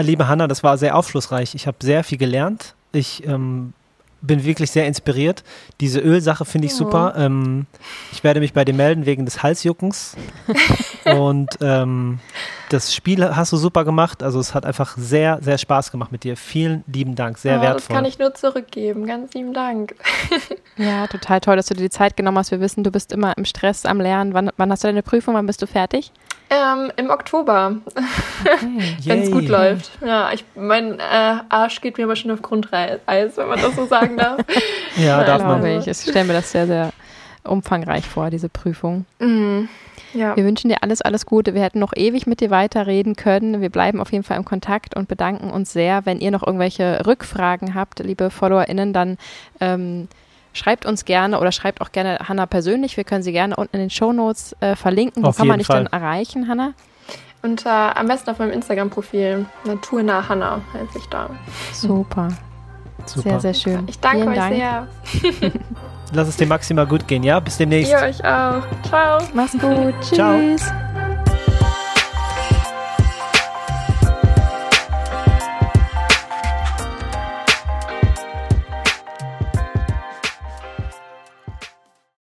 Speaker 3: liebe Hanna, das war sehr aufschlussreich. Ich habe sehr viel gelernt. Ich ähm, bin wirklich sehr inspiriert. Diese Ölsache finde ich oh. super. Ähm, ich werde mich bei dir melden wegen des Halsjuckens. Und ähm, das Spiel hast du super gemacht. Also es hat einfach sehr, sehr Spaß gemacht mit dir. Vielen lieben Dank, sehr oh, wertvoll. Das
Speaker 2: kann ich nur zurückgeben. Ganz lieben Dank.
Speaker 1: ja, total toll, dass du dir die Zeit genommen hast. Wir wissen, du bist immer im Stress am Lernen. Wann, wann hast du deine Prüfung? Wann bist du fertig?
Speaker 2: Ähm, Im Oktober, okay. wenn es gut läuft. Ja, ich, mein äh, Arsch geht mir aber schon auf Grundeis, wenn man das so sagen darf.
Speaker 1: ja, darf man. Ich. ich stelle mir das sehr, sehr umfangreich vor, diese Prüfung. Mm, ja. Wir wünschen dir alles, alles Gute. Wir hätten noch ewig mit dir weiterreden können. Wir bleiben auf jeden Fall im Kontakt und bedanken uns sehr. Wenn ihr noch irgendwelche Rückfragen habt, liebe FollowerInnen, dann ähm, Schreibt uns gerne oder schreibt auch gerne Hanna persönlich. Wir können sie gerne unten in den Shownotes äh, verlinken. Wo kann man dich Fall. dann erreichen, Hanna?
Speaker 2: Unter, am besten auf meinem Instagram-Profil. Naturnah Hanna heiße ich da.
Speaker 1: Super. Super. Sehr, sehr schön.
Speaker 2: Ich danke Vielen euch Dank.
Speaker 3: sehr. Lass es dir maximal gut gehen, ja? Bis demnächst.
Speaker 2: Ihr euch auch. Ciao.
Speaker 1: Mach's gut. Tschüss. Ciao.